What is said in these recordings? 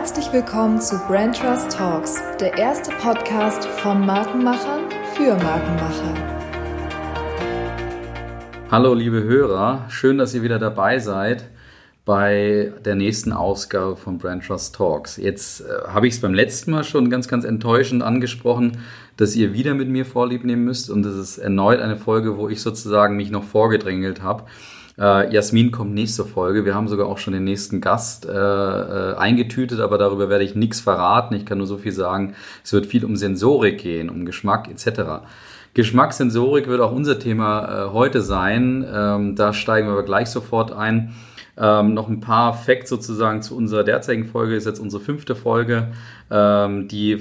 Herzlich willkommen zu Brand Trust Talks, der erste Podcast von Markenmachern für Markenmacher. Hallo liebe Hörer, schön, dass ihr wieder dabei seid bei der nächsten Ausgabe von Brand Trust Talks. Jetzt äh, habe ich es beim letzten Mal schon ganz, ganz enttäuschend angesprochen, dass ihr wieder mit mir Vorlieb nehmen müsst und das ist erneut eine Folge, wo ich sozusagen mich noch vorgedrängelt habe. Äh, Jasmin kommt nächste Folge. Wir haben sogar auch schon den nächsten Gast äh, äh, eingetütet, aber darüber werde ich nichts verraten. Ich kann nur so viel sagen. Es wird viel um Sensorik gehen, um Geschmack etc. Geschmackssensorik wird auch unser Thema äh, heute sein. Ähm, da steigen wir aber gleich sofort ein. Ähm, noch ein paar Facts sozusagen zu unserer derzeitigen Folge, ist jetzt unsere fünfte Folge, ähm, die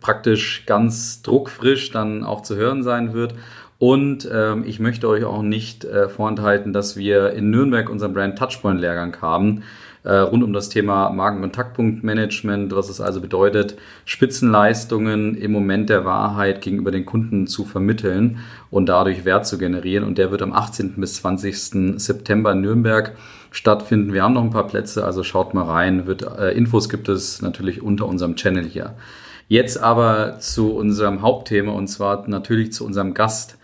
praktisch ganz druckfrisch dann auch zu hören sein wird. Und ähm, ich möchte euch auch nicht äh, vorenthalten, dass wir in Nürnberg unseren Brand Touchpoint Lehrgang haben, äh, rund um das Thema Markenkontaktpunktmanagement, was es also bedeutet, Spitzenleistungen im Moment der Wahrheit gegenüber den Kunden zu vermitteln und dadurch Wert zu generieren. Und der wird am 18. bis 20. September in Nürnberg stattfinden. Wir haben noch ein paar Plätze, also schaut mal rein. Wird, äh, Infos gibt es natürlich unter unserem Channel hier. Jetzt aber zu unserem Hauptthema und zwar natürlich zu unserem Gast.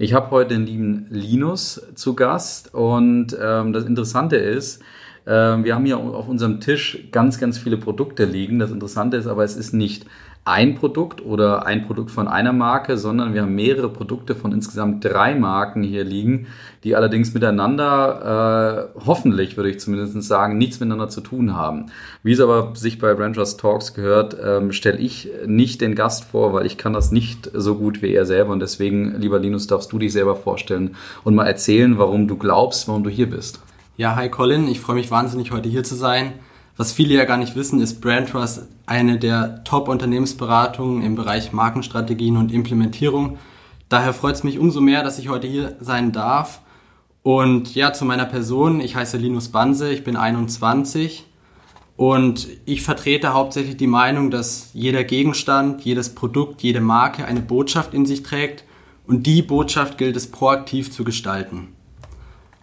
Ich habe heute den lieben Linus zu Gast und ähm, das Interessante ist, äh, wir haben hier auf unserem Tisch ganz, ganz viele Produkte liegen. Das Interessante ist aber, es ist nicht ein Produkt oder ein Produkt von einer Marke, sondern wir haben mehrere Produkte von insgesamt drei Marken hier liegen, die allerdings miteinander, äh, hoffentlich würde ich zumindest sagen, nichts miteinander zu tun haben. Wie es aber sich bei Ranchers Talks gehört, ähm, stelle ich nicht den Gast vor, weil ich kann das nicht so gut wie er selber und deswegen, lieber Linus, darfst du dich selber vorstellen und mal erzählen, warum du glaubst, warum du hier bist. Ja, hi Colin, ich freue mich wahnsinnig heute hier zu sein. Was viele ja gar nicht wissen, ist Brand Trust eine der Top-Unternehmensberatungen im Bereich Markenstrategien und Implementierung. Daher freut es mich umso mehr, dass ich heute hier sein darf. Und ja, zu meiner Person. Ich heiße Linus Banse, ich bin 21 und ich vertrete hauptsächlich die Meinung, dass jeder Gegenstand, jedes Produkt, jede Marke eine Botschaft in sich trägt und die Botschaft gilt es proaktiv zu gestalten.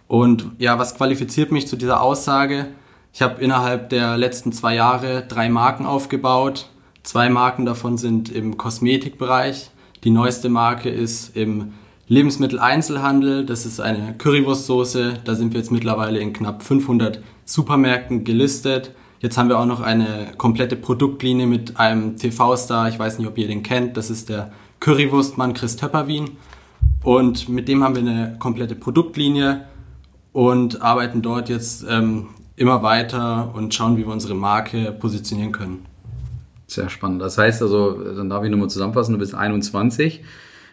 Und ja, was qualifiziert mich zu dieser Aussage? Ich habe innerhalb der letzten zwei Jahre drei Marken aufgebaut. Zwei Marken davon sind im Kosmetikbereich. Die neueste Marke ist im Lebensmitteleinzelhandel. Das ist eine Currywurstsoße. Da sind wir jetzt mittlerweile in knapp 500 Supermärkten gelistet. Jetzt haben wir auch noch eine komplette Produktlinie mit einem TV-Star. Ich weiß nicht, ob ihr den kennt. Das ist der Currywurstmann Chris Töpperwien. Und mit dem haben wir eine komplette Produktlinie und arbeiten dort jetzt ähm, immer weiter und schauen, wie wir unsere Marke positionieren können. Sehr spannend. Das heißt also, dann darf ich nochmal zusammenfassen, du bist 21.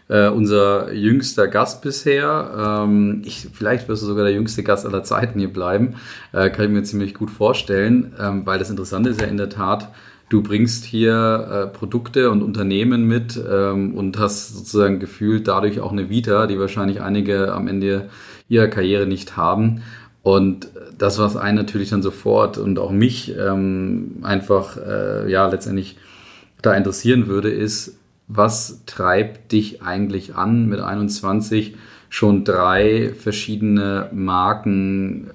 Äh, unser jüngster Gast bisher. Ähm, ich, vielleicht wirst du sogar der jüngste Gast aller Zeiten hier bleiben. Äh, kann ich mir ziemlich gut vorstellen, ähm, weil das Interessante ist ja in der Tat, du bringst hier äh, Produkte und Unternehmen mit ähm, und hast sozusagen gefühlt dadurch auch eine Vita, die wahrscheinlich einige am Ende ihrer Karriere nicht haben. Und das, was einen natürlich dann sofort und auch mich ähm, einfach äh, ja letztendlich da interessieren würde, ist, was treibt dich eigentlich an, mit 21 schon drei verschiedene Marken,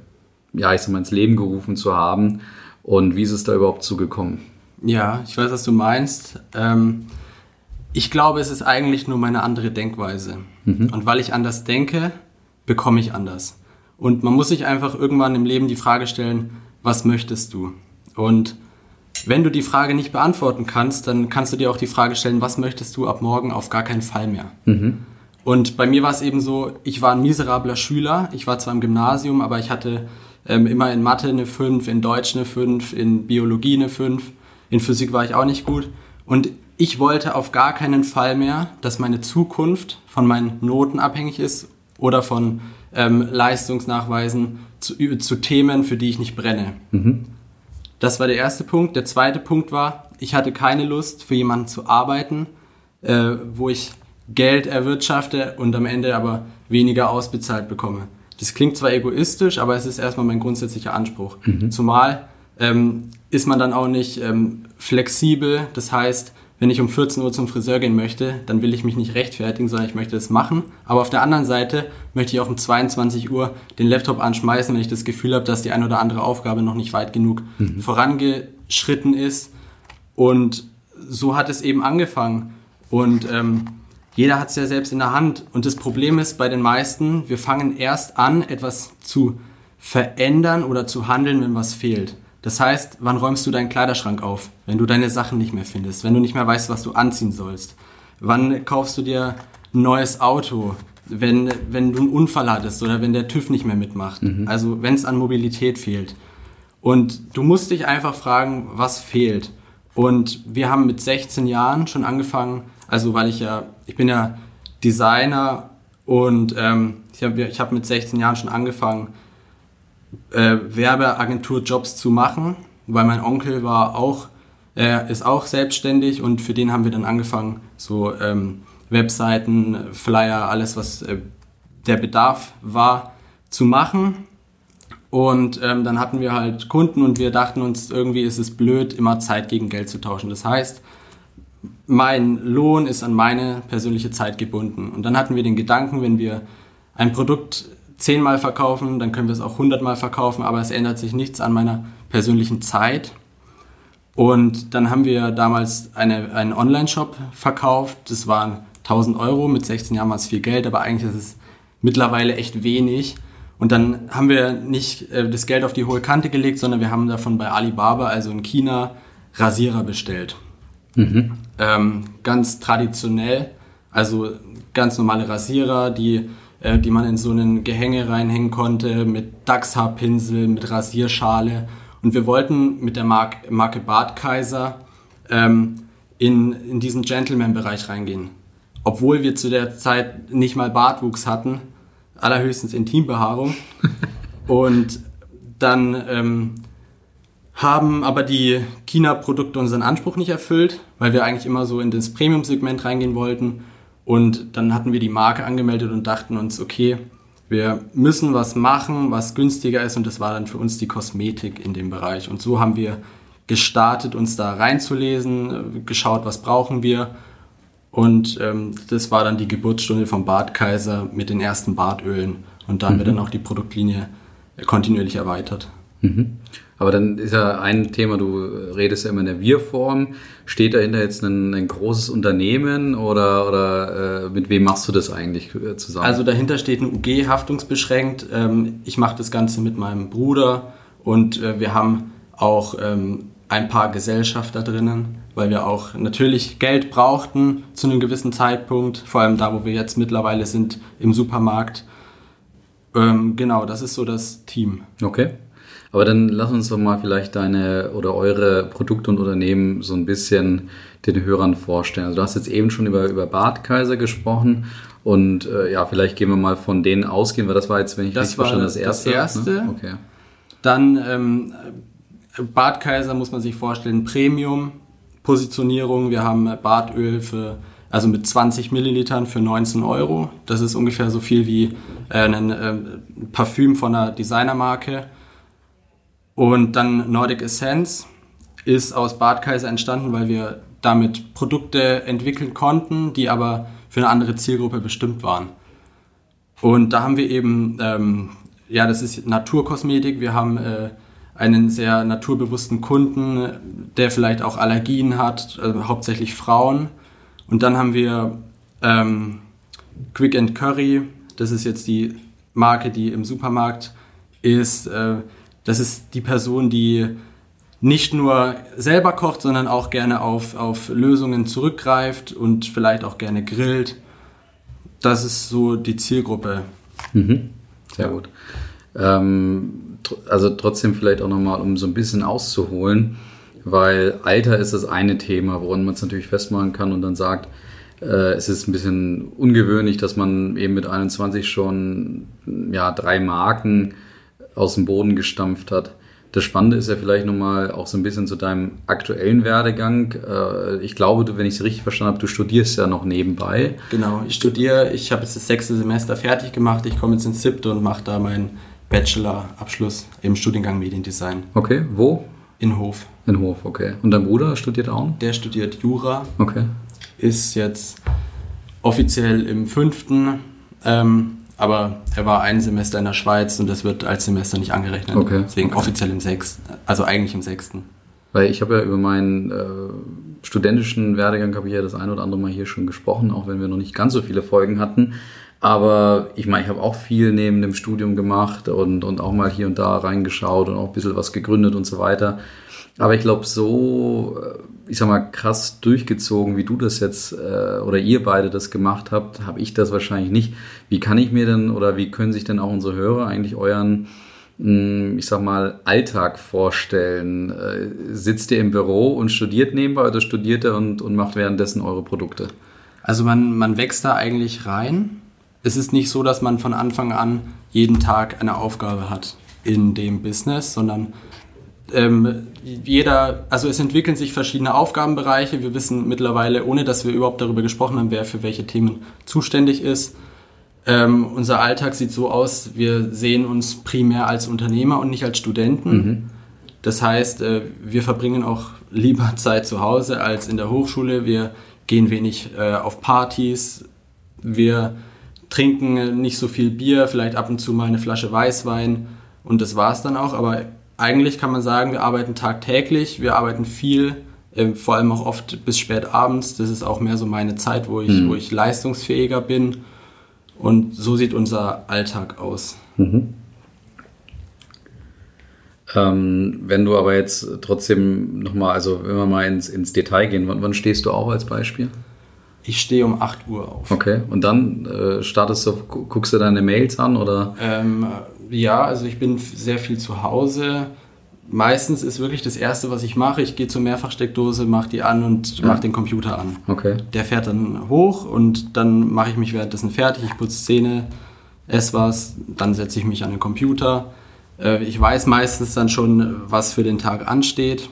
ja, ich sag mal, ins Leben gerufen zu haben? Und wie ist es da überhaupt zugekommen? Ja, ich weiß, was du meinst. Ähm, ich glaube, es ist eigentlich nur meine andere Denkweise. Mhm. Und weil ich anders denke, bekomme ich anders. Und man muss sich einfach irgendwann im Leben die Frage stellen, was möchtest du? Und wenn du die Frage nicht beantworten kannst, dann kannst du dir auch die Frage stellen, was möchtest du ab morgen auf gar keinen Fall mehr? Mhm. Und bei mir war es eben so, ich war ein miserabler Schüler. Ich war zwar im Gymnasium, aber ich hatte ähm, immer in Mathe eine 5, in Deutsch eine 5, in Biologie eine 5, in Physik war ich auch nicht gut. Und ich wollte auf gar keinen Fall mehr, dass meine Zukunft von meinen Noten abhängig ist oder von ähm, Leistungsnachweisen zu, zu, Themen, für die ich nicht brenne. Mhm. Das war der erste Punkt. Der zweite Punkt war, ich hatte keine Lust, für jemanden zu arbeiten, äh, wo ich Geld erwirtschafte und am Ende aber weniger ausbezahlt bekomme. Das klingt zwar egoistisch, aber es ist erstmal mein grundsätzlicher Anspruch. Mhm. Zumal ähm, ist man dann auch nicht ähm, flexibel. Das heißt, wenn ich um 14 Uhr zum Friseur gehen möchte, dann will ich mich nicht rechtfertigen, sondern ich möchte es machen. Aber auf der anderen Seite möchte ich auch um 22 Uhr den Laptop anschmeißen, wenn ich das Gefühl habe, dass die eine oder andere Aufgabe noch nicht weit genug mhm. vorangeschritten ist. Und so hat es eben angefangen. Und ähm, jeder hat es ja selbst in der Hand. Und das Problem ist bei den meisten, wir fangen erst an, etwas zu verändern oder zu handeln, wenn was fehlt. Das heißt, wann räumst du deinen Kleiderschrank auf, wenn du deine Sachen nicht mehr findest, wenn du nicht mehr weißt, was du anziehen sollst? Wann kaufst du dir ein neues Auto, wenn, wenn du einen Unfall hattest oder wenn der TÜV nicht mehr mitmacht? Mhm. Also wenn es an Mobilität fehlt. Und du musst dich einfach fragen, was fehlt. Und wir haben mit 16 Jahren schon angefangen, also weil ich ja, ich bin ja Designer und ähm, ich habe ich hab mit 16 Jahren schon angefangen, äh, Werbeagenturjobs zu machen, weil mein Onkel war auch, äh, ist auch selbstständig und für den haben wir dann angefangen, so ähm, Webseiten, Flyer, alles, was äh, der Bedarf war, zu machen. Und ähm, dann hatten wir halt Kunden und wir dachten uns, irgendwie ist es blöd, immer Zeit gegen Geld zu tauschen. Das heißt, mein Lohn ist an meine persönliche Zeit gebunden. Und dann hatten wir den Gedanken, wenn wir ein Produkt zehnmal verkaufen, dann können wir es auch hundertmal verkaufen, aber es ändert sich nichts an meiner persönlichen Zeit. Und dann haben wir damals eine, einen Online-Shop verkauft. Das waren 1000 Euro. Mit 16 Jahren war es viel Geld, aber eigentlich ist es mittlerweile echt wenig. Und dann haben wir nicht äh, das Geld auf die hohe Kante gelegt, sondern wir haben davon bei Alibaba, also in China, Rasierer bestellt. Mhm. Ähm, ganz traditionell, also ganz normale Rasierer, die äh, die man in so einen Gehänge reinhängen konnte, mit Dachshaarpinsel, mit Rasierschale. Und wir wollten mit der Mark Marke Bartkaiser ähm, in, in diesen Gentleman-Bereich reingehen. Obwohl wir zu der Zeit nicht mal Bartwuchs hatten, allerhöchstens Intimbehaarung. Und dann ähm, haben aber die China-Produkte unseren Anspruch nicht erfüllt, weil wir eigentlich immer so in das Premium-Segment reingehen wollten. Und dann hatten wir die Marke angemeldet und dachten uns, okay, wir müssen was machen, was günstiger ist. Und das war dann für uns die Kosmetik in dem Bereich. Und so haben wir gestartet, uns da reinzulesen, geschaut, was brauchen wir. Und ähm, das war dann die Geburtsstunde vom Bartkaiser mit den ersten Bartölen. Und da haben wir mhm. dann auch die Produktlinie kontinuierlich erweitert. Mhm. Aber dann ist ja ein Thema, du redest ja immer in der Wir-Form. Steht dahinter jetzt ein, ein großes Unternehmen oder, oder äh, mit wem machst du das eigentlich äh, zusammen? Also dahinter steht ein UG haftungsbeschränkt. Ähm, ich mache das Ganze mit meinem Bruder und äh, wir haben auch ähm, ein paar Gesellschafter drinnen, weil wir auch natürlich Geld brauchten zu einem gewissen Zeitpunkt, vor allem da, wo wir jetzt mittlerweile sind im Supermarkt. Ähm, genau, das ist so das Team. Okay. Aber dann lass uns doch mal vielleicht deine oder eure Produkte und Unternehmen so ein bisschen den Hörern vorstellen. Also du hast jetzt eben schon über, über Bartkaiser gesprochen und äh, ja, vielleicht gehen wir mal von denen ausgehen, weil das war jetzt, wenn ich das richtig verstanden das erste. Das erste. Ne? Okay. Dann ähm, Bartkaiser muss man sich vorstellen, Premium-Positionierung. Wir haben Bartöl für also mit 20 Millilitern für 19 Euro. Das ist ungefähr so viel wie äh, ein äh, Parfüm von einer Designermarke. Und dann Nordic Essence ist aus Bad Kaiser entstanden, weil wir damit Produkte entwickeln konnten, die aber für eine andere Zielgruppe bestimmt waren. Und da haben wir eben, ähm, ja, das ist Naturkosmetik. Wir haben äh, einen sehr naturbewussten Kunden, der vielleicht auch Allergien hat, also hauptsächlich Frauen. Und dann haben wir ähm, Quick and Curry. Das ist jetzt die Marke, die im Supermarkt ist. Äh, das ist die Person, die nicht nur selber kocht, sondern auch gerne auf, auf Lösungen zurückgreift und vielleicht auch gerne grillt. Das ist so die Zielgruppe. Mhm. Sehr gut. Ähm, also trotzdem vielleicht auch nochmal, um so ein bisschen auszuholen, weil Alter ist das eine Thema, woran man es natürlich festmachen kann und dann sagt, äh, es ist ein bisschen ungewöhnlich, dass man eben mit 21 schon ja, drei Marken aus dem Boden gestampft hat. Das Spannende ist ja vielleicht nochmal auch so ein bisschen zu deinem aktuellen Werdegang. Äh, ich glaube, du, wenn ich es richtig verstanden habe, du studierst ja noch nebenbei. Genau, ich studiere, ich habe jetzt das sechste Semester fertig gemacht, ich komme jetzt ins siebte und mache da meinen Bachelor-Abschluss im Studiengang Mediendesign. Okay, wo? In Hof. In Hof, okay. Und dein Bruder studiert auch? Der studiert Jura. Okay. Ist jetzt offiziell im fünften, ähm, aber er war ein Semester in der Schweiz und das wird als Semester nicht angerechnet. Okay. Deswegen okay. offiziell im sechsten, also eigentlich im sechsten. Weil ich habe ja über meinen äh, studentischen Werdegang habe ich ja das ein oder andere Mal hier schon gesprochen, auch wenn wir noch nicht ganz so viele Folgen hatten. Aber ich meine, ich habe auch viel neben dem Studium gemacht und, und auch mal hier und da reingeschaut und auch ein bisschen was gegründet und so weiter. Aber ich glaube, so, äh, ich sag mal, krass durchgezogen, wie du das jetzt äh, oder ihr beide das gemacht habt, habe ich das wahrscheinlich nicht. Wie kann ich mir denn oder wie können sich denn auch unsere Hörer eigentlich euren, hm, ich sag mal, Alltag vorstellen? Äh, sitzt ihr im Büro und studiert nebenbei oder studiert ihr und, und macht währenddessen eure Produkte? Also man, man wächst da eigentlich rein. Es ist nicht so, dass man von Anfang an jeden Tag eine Aufgabe hat in dem Business, sondern ähm, jeder, also es entwickeln sich verschiedene Aufgabenbereiche. Wir wissen mittlerweile, ohne dass wir überhaupt darüber gesprochen haben, wer für welche Themen zuständig ist. Ähm, unser Alltag sieht so aus, wir sehen uns primär als Unternehmer und nicht als Studenten. Mhm. Das heißt, äh, wir verbringen auch lieber Zeit zu Hause als in der Hochschule. Wir gehen wenig äh, auf Partys. Wir trinken nicht so viel Bier, vielleicht ab und zu mal eine Flasche Weißwein und das war es dann auch. Aber eigentlich kann man sagen, wir arbeiten tagtäglich, wir arbeiten viel, äh, vor allem auch oft bis spät abends. Das ist auch mehr so meine Zeit, wo ich, mhm. wo ich leistungsfähiger bin. Und so sieht unser Alltag aus. Mhm. Ähm, wenn du aber jetzt trotzdem nochmal, also wenn wir mal ins, ins Detail gehen, wann, wann stehst du auch als Beispiel? Ich stehe um 8 Uhr auf. Okay, und dann äh, startest du, guckst du deine Mails an oder? Ähm, ja, also ich bin sehr viel zu Hause. Meistens ist wirklich das Erste, was ich mache, ich gehe zur Mehrfachsteckdose, mache die an und mache den Computer an. Okay. Der fährt dann hoch und dann mache ich mich währenddessen fertig, ich putze Zähne, esse was, dann setze ich mich an den Computer. Äh, ich weiß meistens dann schon, was für den Tag ansteht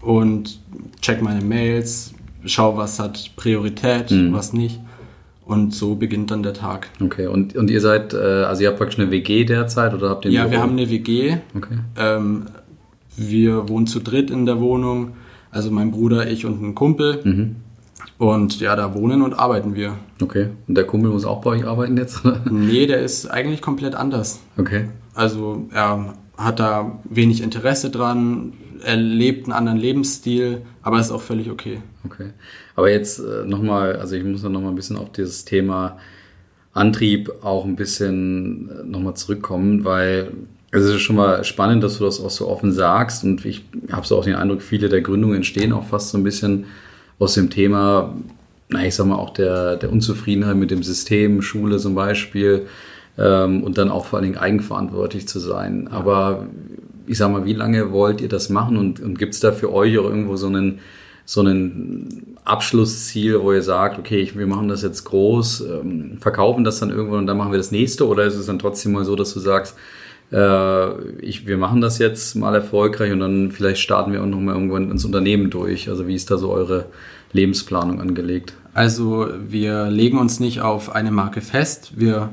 und check meine Mails, schau, was hat Priorität, mhm. was nicht. Und so beginnt dann der Tag. Okay, und, und ihr seid, äh, also ihr habt praktisch eine WG derzeit oder habt ihr Ja, Büro? wir haben eine WG. Okay. Ähm, wir wohnen zu dritt in der Wohnung. Also mein Bruder, ich und ein Kumpel. Mhm. Und ja, da wohnen und arbeiten wir. Okay. Und der Kumpel muss auch bei euch arbeiten jetzt? nee, der ist eigentlich komplett anders. Okay. Also er hat da wenig Interesse dran, er lebt einen anderen Lebensstil, aber ist auch völlig okay. Okay. Aber jetzt äh, nochmal, also ich muss noch mal ein bisschen auf dieses Thema Antrieb auch ein bisschen äh, nochmal zurückkommen, weil es ist schon mal spannend, dass du das auch so offen sagst und ich habe so auch den Eindruck, viele der Gründungen entstehen auch fast so ein bisschen aus dem Thema, na, ich sag mal auch der, der Unzufriedenheit mit dem System, Schule zum Beispiel ähm, und dann auch vor allen Dingen eigenverantwortlich zu sein. Aber ich sag mal, wie lange wollt ihr das machen und, und gibt es da für euch auch irgendwo so einen, so einen Abschlussziel, wo ihr sagt, okay, ich, wir machen das jetzt groß, ähm, verkaufen das dann irgendwann und dann machen wir das nächste oder ist es dann trotzdem mal so, dass du sagst, äh, ich, wir machen das jetzt mal erfolgreich und dann vielleicht starten wir auch noch mal irgendwann ins Unternehmen durch. Also wie ist da so eure Lebensplanung angelegt? Also wir legen uns nicht auf eine Marke fest. Wir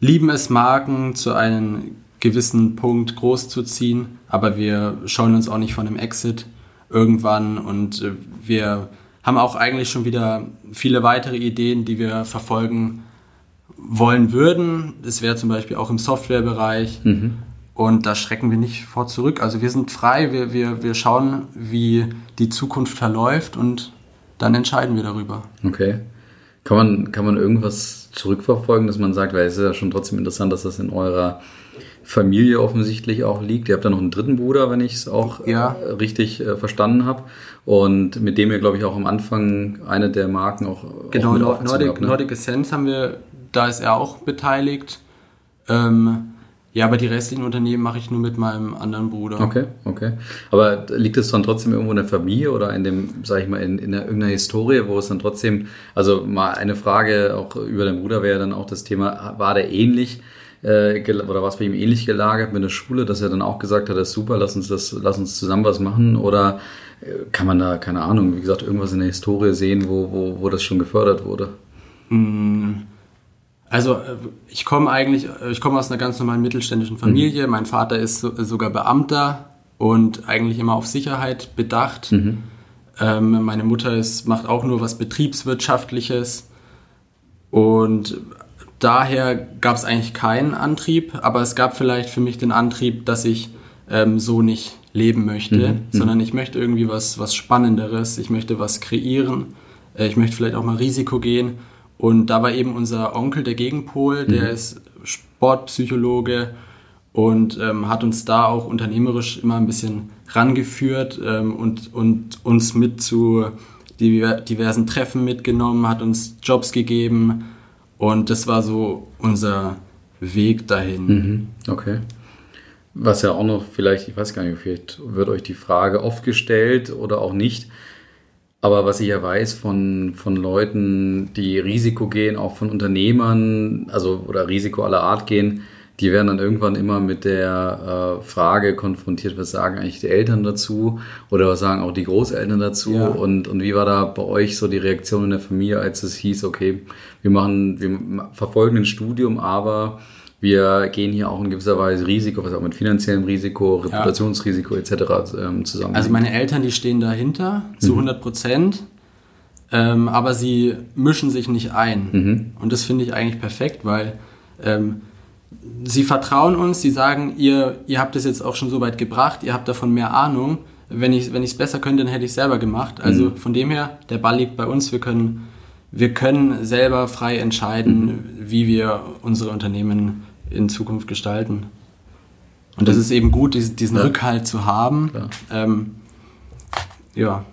lieben es, Marken zu einem gewissen Punkt groß zu ziehen, aber wir schauen uns auch nicht von einem Exit irgendwann und äh, wir haben auch eigentlich schon wieder viele weitere Ideen, die wir verfolgen wollen würden. Das wäre zum Beispiel auch im Softwarebereich. Mhm. Und da schrecken wir nicht vor zurück. Also wir sind frei, wir, wir, wir schauen, wie die Zukunft verläuft und dann entscheiden wir darüber. Okay. Kann man, kann man irgendwas zurückverfolgen, dass man sagt, weil es ist ja schon trotzdem interessant, dass das in eurer Familie offensichtlich auch liegt. Ihr habt ja noch einen dritten Bruder, wenn ich es auch ja. äh, richtig äh, verstanden habe. Und mit dem ihr, glaube ich, auch am Anfang eine der Marken auch. Genau, auch Nordic, habt, ne? Nordic Essence haben wir, da ist er auch beteiligt. Ähm, ja, aber die restlichen Unternehmen mache ich nur mit meinem anderen Bruder. Okay, okay. Aber liegt es dann trotzdem irgendwo in der Familie oder in dem, sag ich mal, in, in irgendeiner Historie, wo es dann trotzdem, also mal eine Frage auch über den Bruder wäre dann auch das Thema, war der ähnlich? Äh, oder war es bei ihm ähnlich gelagert mit der Schule, dass er dann auch gesagt hat, das ist super, lass uns das, lass uns zusammen was machen? Oder äh, kann man da, keine Ahnung, wie gesagt, irgendwas in der Historie sehen, wo, wo, wo das schon gefördert wurde? Mm. Also äh, ich komme eigentlich, äh, ich komme aus einer ganz normalen mittelständischen Familie. Mhm. Mein Vater ist so, sogar Beamter und eigentlich immer auf Sicherheit bedacht. Mhm. Ähm, meine Mutter ist, macht auch nur was Betriebswirtschaftliches und daher gab es eigentlich keinen Antrieb, aber es gab vielleicht für mich den Antrieb, dass ich ähm, so nicht leben möchte, Mhm. sondern ich möchte irgendwie was, was Spannenderes, ich möchte was kreieren, äh, ich möchte vielleicht auch mal Risiko gehen. Und da war eben unser Onkel der Gegenpol, der ist Sportpsychologe und ähm, hat uns da auch unternehmerisch immer ein bisschen rangeführt ähm, und, und uns mit zu diver- diversen Treffen mitgenommen, hat uns Jobs gegeben und das war so unser Weg dahin. Mhm. Okay. Was ja auch noch vielleicht, ich weiß gar nicht, vielleicht wird euch die Frage oft gestellt oder auch nicht. Aber was ich ja weiß von, von Leuten, die Risiko gehen, auch von Unternehmern, also oder Risiko aller Art gehen, die werden dann irgendwann immer mit der äh, Frage konfrontiert, was sagen eigentlich die Eltern dazu oder was sagen auch die Großeltern dazu Ja. und, und wie war da bei euch so die Reaktion in der Familie, als es hieß, okay, wir machen, wir verfolgen ein Studium, aber wir gehen hier auch in gewisser Weise Risiko, was auch mit finanziellem Risiko, Reputationsrisiko etc. Ähm, zusammen. Also meine Eltern, die stehen dahinter zu 100 Prozent, ähm, aber sie mischen sich nicht ein. Und das finde ich eigentlich perfekt, weil ähm, sie vertrauen uns, sie sagen, ihr, ihr habt es jetzt auch schon so weit gebracht, ihr habt davon mehr Ahnung. Wenn ich es wenn ich's besser könnte, dann hätte ich es selber gemacht. Also von dem her, der Ball liegt bei uns, wir können, wir können selber frei entscheiden, wie wir unsere Unternehmen in Zukunft gestalten. Und das ist eben gut, diesen, diesen Ja. Rückhalt zu haben. Ähm, ja.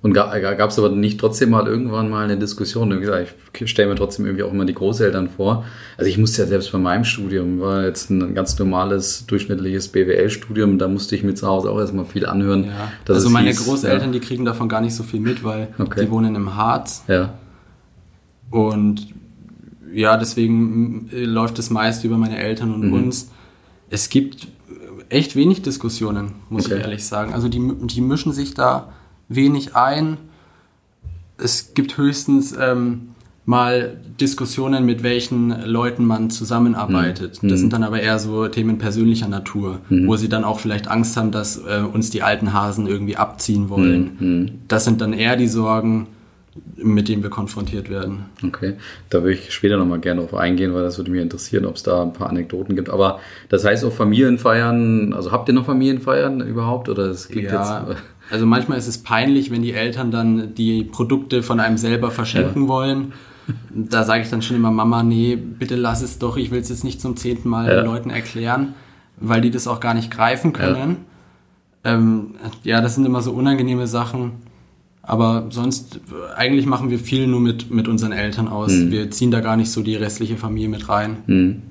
Und gab es aber nicht trotzdem mal irgendwann mal eine Diskussion? Wie gesagt, ich stelle mir trotzdem irgendwie auch immer die Großeltern vor. Also ich musste ja selbst bei meinem Studium, war jetzt ein ganz normales, durchschnittliches BWL-Studium, da musste ich mir zu Hause auch erstmal viel anhören. ja. Also meine hieß, Großeltern, die kriegen davon gar nicht so viel mit, weil Okay. die wohnen im Harz. Ja, Und ja, deswegen äh, läuft es meist über meine Eltern und Mhm. uns. Es gibt echt wenig Diskussionen, muss Okay. ich ehrlich sagen. Also die, die mischen sich da wenig ein. Es gibt höchstens ähm, mal Diskussionen, mit welchen Leuten man zusammenarbeitet. Mhm. Das sind dann aber eher so Themen persönlicher Natur, wo sie dann auch vielleicht Angst haben, dass äh, uns die alten Hasen irgendwie abziehen wollen. Mhm. Das sind dann eher die Sorgen, mit denen wir konfrontiert werden. okay. Da würde ich später nochmal gerne drauf eingehen, weil das würde mich interessieren, ob es da ein paar Anekdoten gibt. Aber das heißt auch Familienfeiern, also habt ihr noch Familienfeiern überhaupt? Oder es klingt Ja, jetzt. Also manchmal ist es peinlich, wenn die Eltern dann die Produkte von einem selber verschenken wollen. Da sage ich dann schon immer, Mama, nee, bitte lass es doch, ich will es jetzt nicht zum zehnten Mal Ja. den Leuten erklären, weil die das auch gar nicht greifen können. Ja. Ähm, ja, das sind immer so unangenehme Sachen. Aber sonst, eigentlich machen wir viel nur mit, mit unseren Eltern aus. Wir ziehen da gar nicht so die restliche Familie mit rein. Hm.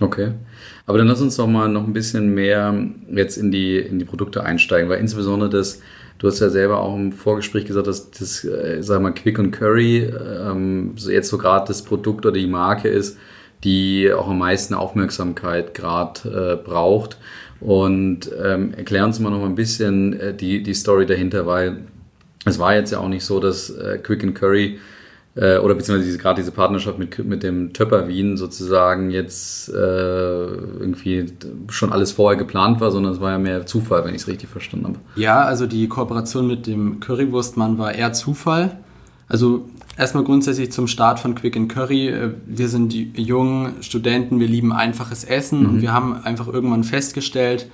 Okay. Aber dann lass uns doch mal noch ein bisschen mehr jetzt in die, in die Produkte einsteigen, weil insbesondere das, du hast ja selber auch im Vorgespräch gesagt, dass das, äh, sag mal, Quick und Curry ähm, so jetzt so gerade das Produkt oder die Marke ist, die auch am meisten Aufmerksamkeit gerade äh, braucht. Und ähm, erklär uns mal noch mal ein bisschen äh, die, die Story dahinter, weil es war jetzt ja auch nicht so, dass äh, Quick and Curry äh, oder beziehungsweise diese, gerade diese Partnerschaft mit, mit dem Töpper Wien sozusagen jetzt äh, irgendwie schon alles vorher geplant war, sondern es war ja mehr Zufall, wenn ich es richtig verstanden habe. Ja, also die Kooperation mit dem Currywurstmann war eher Zufall. Also erstmal grundsätzlich zum Start von Quick and Curry. Äh, Wir sind die jungen Studenten, wir lieben einfaches Essen und wir haben einfach irgendwann festgestellt,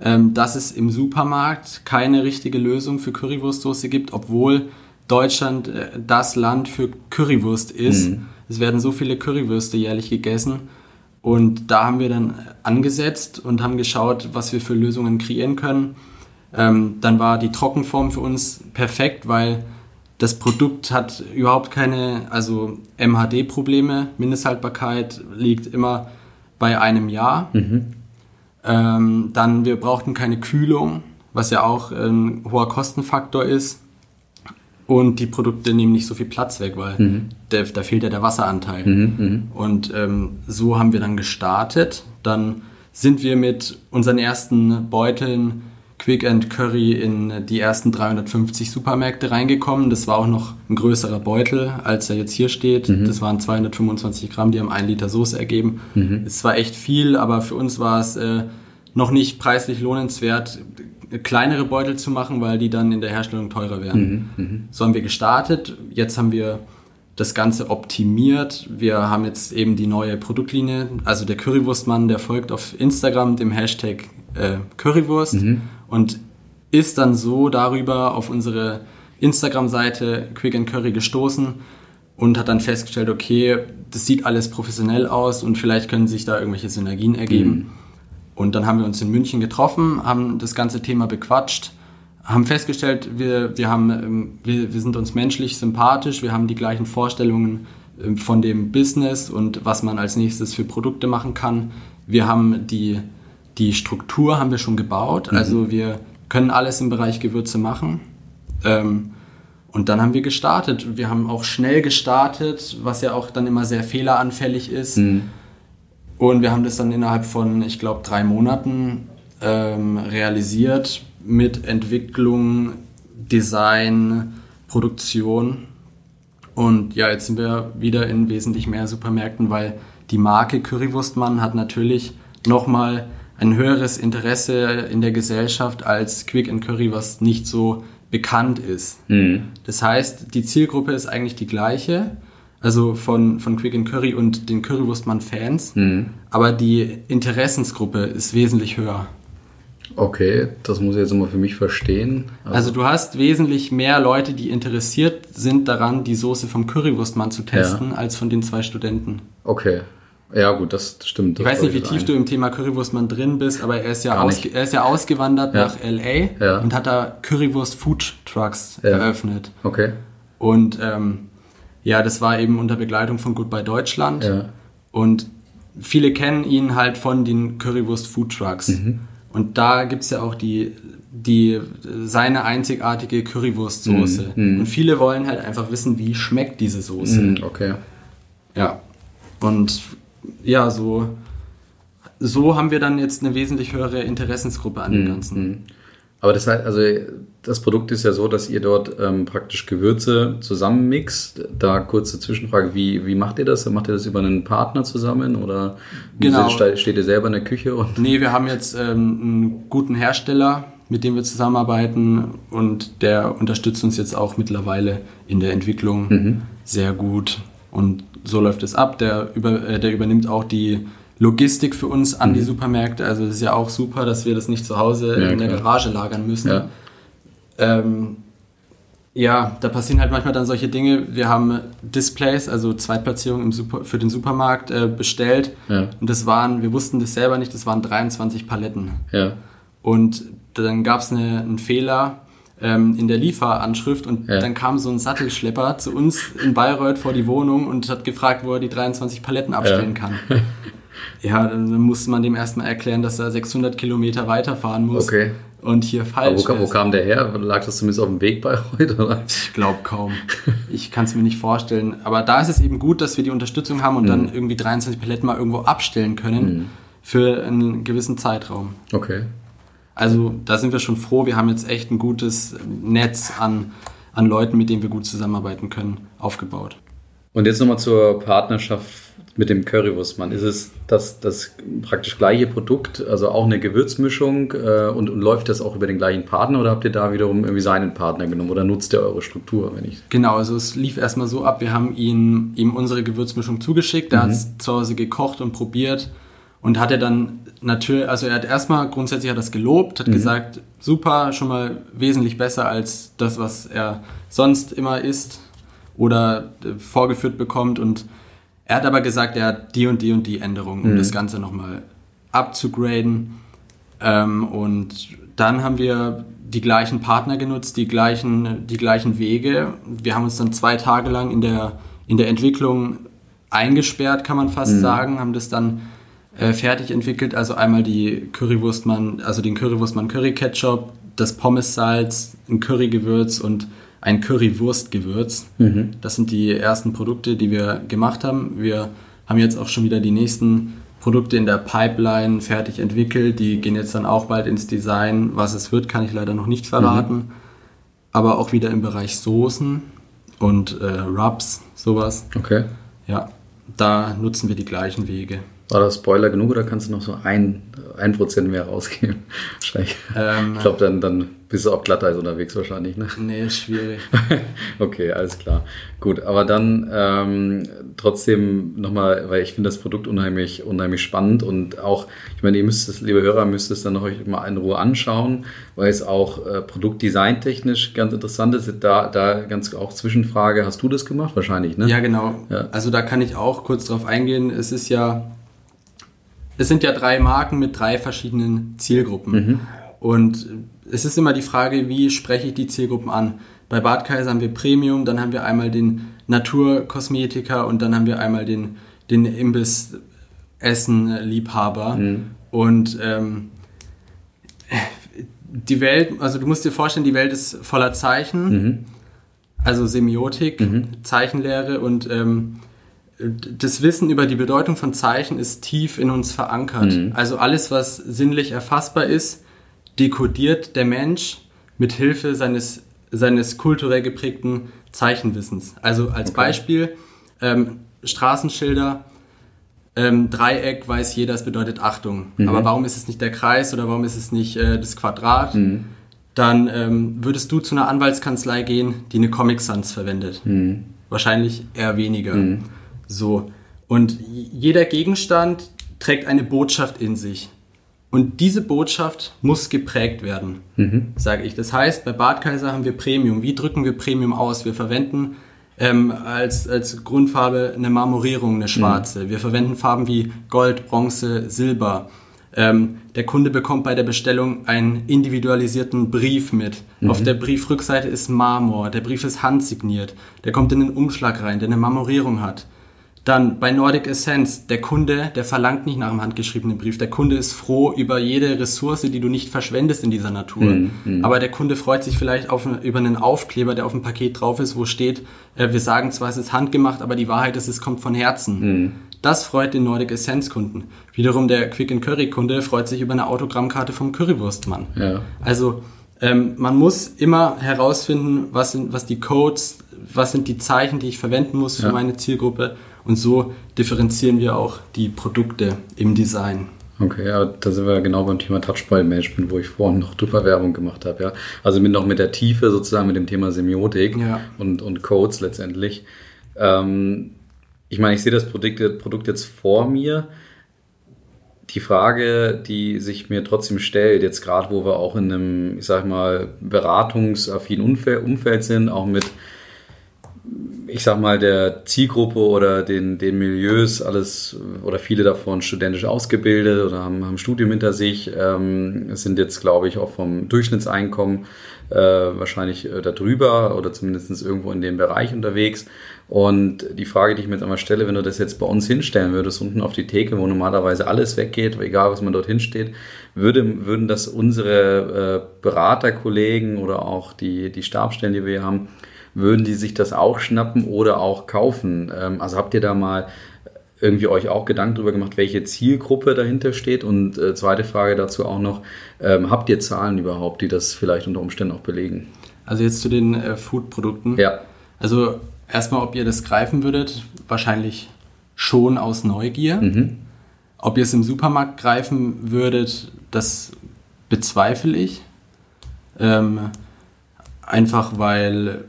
ähm, dass es im Supermarkt keine richtige Lösung für Currywurstsoße gibt, obwohl Deutschland äh, das Land für Currywurst ist. Es werden so viele Currywürste jährlich gegessen. Und da haben wir dann angesetzt und haben geschaut, was wir für Lösungen kreieren können. Ähm, dann war die Trockenform für uns perfekt, weil das Produkt hat überhaupt keine, also MHD-Probleme. Mindesthaltbarkeit liegt immer bei einem Jahr. Ähm, dann, wir brauchten keine Kühlung, was ja auch ein hoher Kostenfaktor ist. Und die Produkte nehmen nicht so viel Platz weg, weil der, da fehlt ja der Wasseranteil. Und ähm, so haben wir dann gestartet. Dann sind wir mit unseren ersten Beuteln Quick and Curry in die ersten 350 Supermärkte reingekommen. Das war auch noch ein größerer Beutel, als er jetzt hier steht. Das waren 225 Gramm, die haben ein Liter Soße ergeben. Es war echt viel, aber für uns war es äh, noch nicht preislich lohnenswert. Kleinere Beutel zu machen, weil die dann in der Herstellung teurer wären. So haben wir gestartet. Jetzt haben wir das Ganze optimiert. Wir haben jetzt eben die neue Produktlinie. Also der Currywurstmann, der folgt auf Instagram dem Hashtag äh, Currywurst und ist dann so darüber auf unsere Instagram-Seite Quick and Curry gestoßen und hat dann festgestellt, okay, das sieht alles professionell aus und vielleicht können sich da irgendwelche Synergien ergeben. Und dann haben wir uns in München getroffen, haben das ganze Thema bequatscht, haben festgestellt, wir, wir, haben, ähm, wir, wir sind uns menschlich sympathisch, wir haben die gleichen Vorstellungen ähm, von dem Business und was man als nächstes für Produkte machen kann. Wir haben die, die Struktur haben wir schon gebaut, also wir können alles im Bereich Gewürze machen. Ähm, und dann haben wir gestartet. Wir haben auch schnell gestartet, was ja auch dann immer sehr fehleranfällig ist. Und wir haben das dann innerhalb von, ich glaube, drei Monaten ähm, realisiert mit Entwicklung, Design, Produktion. Und ja, jetzt sind wir wieder in wesentlich mehr Supermärkten, weil die Marke Currywurstmann hat natürlich nochmal ein höheres Interesse in der Gesellschaft als Quick and Curry, was nicht so bekannt ist. Das heißt, die Zielgruppe ist eigentlich die gleiche, also von, von Quick and Curry und den Currywurstmann-Fans, aber die Interessensgruppe ist wesentlich höher. Okay, das muss ich jetzt mal für mich verstehen. Also du hast wesentlich mehr Leute, die interessiert sind daran, die Soße vom Currywurstmann zu testen, als von den zwei Studenten. Okay. Ja, gut, das stimmt. Ich weiß nicht, wie tief du im Thema Currywurstmann drin bist, aber er ist ja, ausge er ist ja ausgewandert Ja. nach LA Ja. und hat da Currywurst Food Trucks Ja. eröffnet. Okay. Und ähm, ja, das war eben unter Begleitung von Goodbye Deutschland. Ja. Und viele kennen ihn halt von den Currywurst Food Trucks. Mhm. Und da gibt's ja auch die, die seine einzigartige Currywurstsoße. Mhm. Und viele wollen halt einfach wissen, wie schmeckt diese Soße. Hm, Okay. Ja. Und ja, so, so haben wir dann jetzt eine wesentlich höhere Interessensgruppe an Mhm. dem Ganzen. Aber das heißt, also das Produkt ist ja so, dass ihr dort ähm, praktisch Gewürze zusammenmixt. Da kurze Zwischenfrage, wie, wie macht ihr das? Macht ihr das über einen Partner zusammen oder Genau. ste- steht ihr selber in der Küche? Und Nee, wir haben jetzt ähm, einen guten Hersteller, mit dem wir zusammenarbeiten und der unterstützt uns jetzt auch mittlerweile in der Entwicklung sehr gut. Und so läuft es ab. Der, über, äh, der übernimmt auch die Logistik für uns an die Supermärkte. Also das ist ja auch super, dass wir das nicht zu Hause Ja, in der klar. Garage lagern müssen. Ja. Ähm, ja, da passieren halt manchmal dann solche Dinge. Wir haben Displays, also Zweitplatzierung im Super, für den Supermarkt äh, bestellt. Ja. Und das waren, wir wussten das selber nicht, das waren 23 Paletten. ja. Und dann gab es eine, einen Fehler ähm, in der Lieferanschrift und Ja. dann kam so ein Sattelschlepper zu uns in Bayreuth vor die Wohnung und hat gefragt, wo er die 23 Paletten abstellen kann. Ja, dann musste man dem erstmal erklären, dass er 600 Kilometer weiterfahren muss Okay. Und hier falsch wo, kam- wo kam der her? Lag das zumindest auf dem Weg bei heute? Ich glaube kaum. Ich kann es mir nicht vorstellen. Aber da ist es eben gut, dass wir die Unterstützung haben und Mhm. dann irgendwie 23 Paletten mal irgendwo abstellen können für einen gewissen Zeitraum. Okay. Also da sind wir schon froh. Wir haben jetzt echt ein gutes Netz an, an Leuten, mit denen wir gut zusammenarbeiten können, aufgebaut. Und jetzt nochmal zur Partnerschaft mit dem Currywurstmann. Ist es das, das praktisch gleiche Produkt, also auch eine Gewürzmischung äh, und, und läuft das auch über den gleichen Partner oder habt ihr da wiederum irgendwie seinen Partner genommen oder nutzt ihr eure Struktur, wenn ich. Genau, also es lief erstmal so ab, wir haben ihn, ihm unsere Gewürzmischung zugeschickt, der hat es zu Hause gekocht und probiert und hatte dann natürlich, also er hat erstmal grundsätzlich hat das gelobt, hat gesagt, super, schon mal wesentlich besser als das, was er sonst immer isst oder äh, vorgeführt bekommt und er hat aber gesagt, er hat die und die und die Änderungen, um das Ganze nochmal abzugraden. Ähm, und dann haben wir die gleichen Partner genutzt, die gleichen, die gleichen Wege. Wir haben uns dann zwei Tage lang in der, in der Entwicklung eingesperrt, kann man fast sagen, haben das dann äh, fertig entwickelt. Also einmal die Currywurstmann, also den Currywurstmann Curry Ketchup, das Pommes-Salz, ein Currygewürz und ein Currywurstgewürz. Das sind die ersten Produkte, die wir gemacht haben. Wir haben jetzt auch schon wieder die nächsten Produkte in der Pipeline fertig entwickelt. Die gehen jetzt dann auch bald ins Design. Was es wird, kann ich leider noch nicht verraten. Aber auch wieder im Bereich Soßen und äh, Rubs, sowas. Okay. Ja, da nutzen wir die gleichen Wege. War das Spoiler genug oder kannst du noch so ein, ein Prozent mehr rausgeben? Wahrscheinlich. Ähm, ich glaube, dann, dann bist du auf Glatteis unterwegs wahrscheinlich, ne? Nee, ist schwierig. okay, alles klar. Gut, aber dann ähm, trotzdem nochmal, weil ich finde das Produkt unheimlich, unheimlich spannend und auch, ich meine, ihr müsst es, liebe Hörer, müsst es dann noch euch mal in Ruhe anschauen, weil es auch äh, produktdesigntechnisch ganz interessant ist. Da, da ganz auch Zwischenfrage, hast du das gemacht? Wahrscheinlich, ne? Ja, genau. Ja. Also da kann ich auch kurz drauf eingehen. Es ist ja es sind ja drei Marken mit drei verschiedenen Zielgruppen. Mhm. Und es ist immer die Frage, wie spreche ich die Zielgruppen an? Bei Bad Kaiser haben wir Premium, dann haben wir einmal den Naturkosmetiker und dann haben wir einmal den, den Imbiss-Essen-Liebhaber. Mhm. Und ähm, die Welt, also du musst dir vorstellen, die Welt ist voller Zeichen, mhm. also Semiotik, mhm. Zeichenlehre und ähm, das Wissen über die Bedeutung von Zeichen ist tief in uns verankert. Mhm. Also alles, was sinnlich erfassbar ist, dekodiert der Mensch mit Hilfe seines, seines kulturell geprägten Zeichenwissens. Also als okay. Beispiel ähm, Straßenschilder, ähm, Dreieck weiß jeder, es bedeutet Achtung. Mhm. Aber warum ist es nicht der Kreis oder warum ist es nicht äh, das Quadrat? Mhm. Dann ähm, würdest du zu einer Anwaltskanzlei gehen, die eine Comic Sans verwendet. Mhm. Wahrscheinlich eher weniger. Mhm. So. Und jeder Gegenstand trägt eine Botschaft in sich. Und diese Botschaft muss geprägt werden, mhm. sage ich. Das heißt, bei Badkaiser haben wir Premium. Wie drücken wir Premium aus? Wir verwenden ähm, als, als Grundfarbe eine Marmorierung, eine schwarze. Mhm. Wir verwenden Farben wie Gold, Bronze, Silber. Ähm, der Kunde bekommt bei der Bestellung einen individualisierten Brief mit. Mhm. Auf der Briefrückseite ist Marmor. Der Brief ist handsigniert. Der kommt in den Umschlag rein, der eine Marmorierung hat. Dann bei Nordic Essence, der Kunde, der verlangt nicht nach einem handgeschriebenen Brief. Der Kunde ist froh über jede Ressource, die du nicht verschwendest in dieser Natur. Mhm, mhm. Aber der Kunde freut sich vielleicht auf, über einen Aufkleber, der auf dem Paket drauf ist, wo steht, äh, wir sagen zwar, es ist handgemacht, aber die Wahrheit ist, es kommt von Herzen. Mhm. Das freut den Nordic Essence Kunden. Wiederum der Quick and Curry Kunde freut sich über eine Autogrammkarte vom Currywurstmann. Ja. Also ähm, man muss immer herausfinden, was sind was die Codes, was sind die Zeichen, die ich verwenden muss für ja. meine Zielgruppe und so differenzieren wir auch die Produkte im Design. Okay, ja, da sind wir genau beim Thema Touchpoint-Management, wo ich vorhin noch drüber Werbung gemacht habe. Ja. Also mit noch mit der Tiefe sozusagen mit dem Thema Semiotik ja. und, und Codes letztendlich. Ähm, ich meine, ich sehe das Produkt, Produkt jetzt vor mir. Die Frage, die sich mir trotzdem stellt, jetzt gerade wo wir auch in einem, ich sag mal, beratungsaffinen Umfeld sind, auch mit ich sag mal, der Zielgruppe oder den, den Milieus alles oder viele davon studentisch ausgebildet oder haben, haben Studium hinter sich, ähm, sind jetzt, glaube ich, auch vom Durchschnittseinkommen äh, wahrscheinlich äh, darüber oder zumindest irgendwo in dem Bereich unterwegs. Und die Frage, die ich mir jetzt einmal stelle, wenn du das jetzt bei uns hinstellen würdest, unten auf die Theke, wo normalerweise alles weggeht, egal was man dort hinsteht, würde, würden das unsere äh, Beraterkollegen oder auch die, die Stabstellen, die wir hier haben, würden die sich das auch schnappen oder auch kaufen? Ähm, also habt ihr da mal irgendwie euch auch Gedanken darüber gemacht, welche Zielgruppe dahinter steht? Und äh, zweite Frage dazu auch noch, ähm, habt ihr Zahlen überhaupt, die das vielleicht unter Umständen auch belegen? Also jetzt zu den äh, Food-Produkten. Ja. Also erstmal, ob ihr das greifen würdet, wahrscheinlich schon aus Neugier. Mhm. Ob ihr es im Supermarkt greifen würdet, das bezweifle ich. Ähm, einfach weil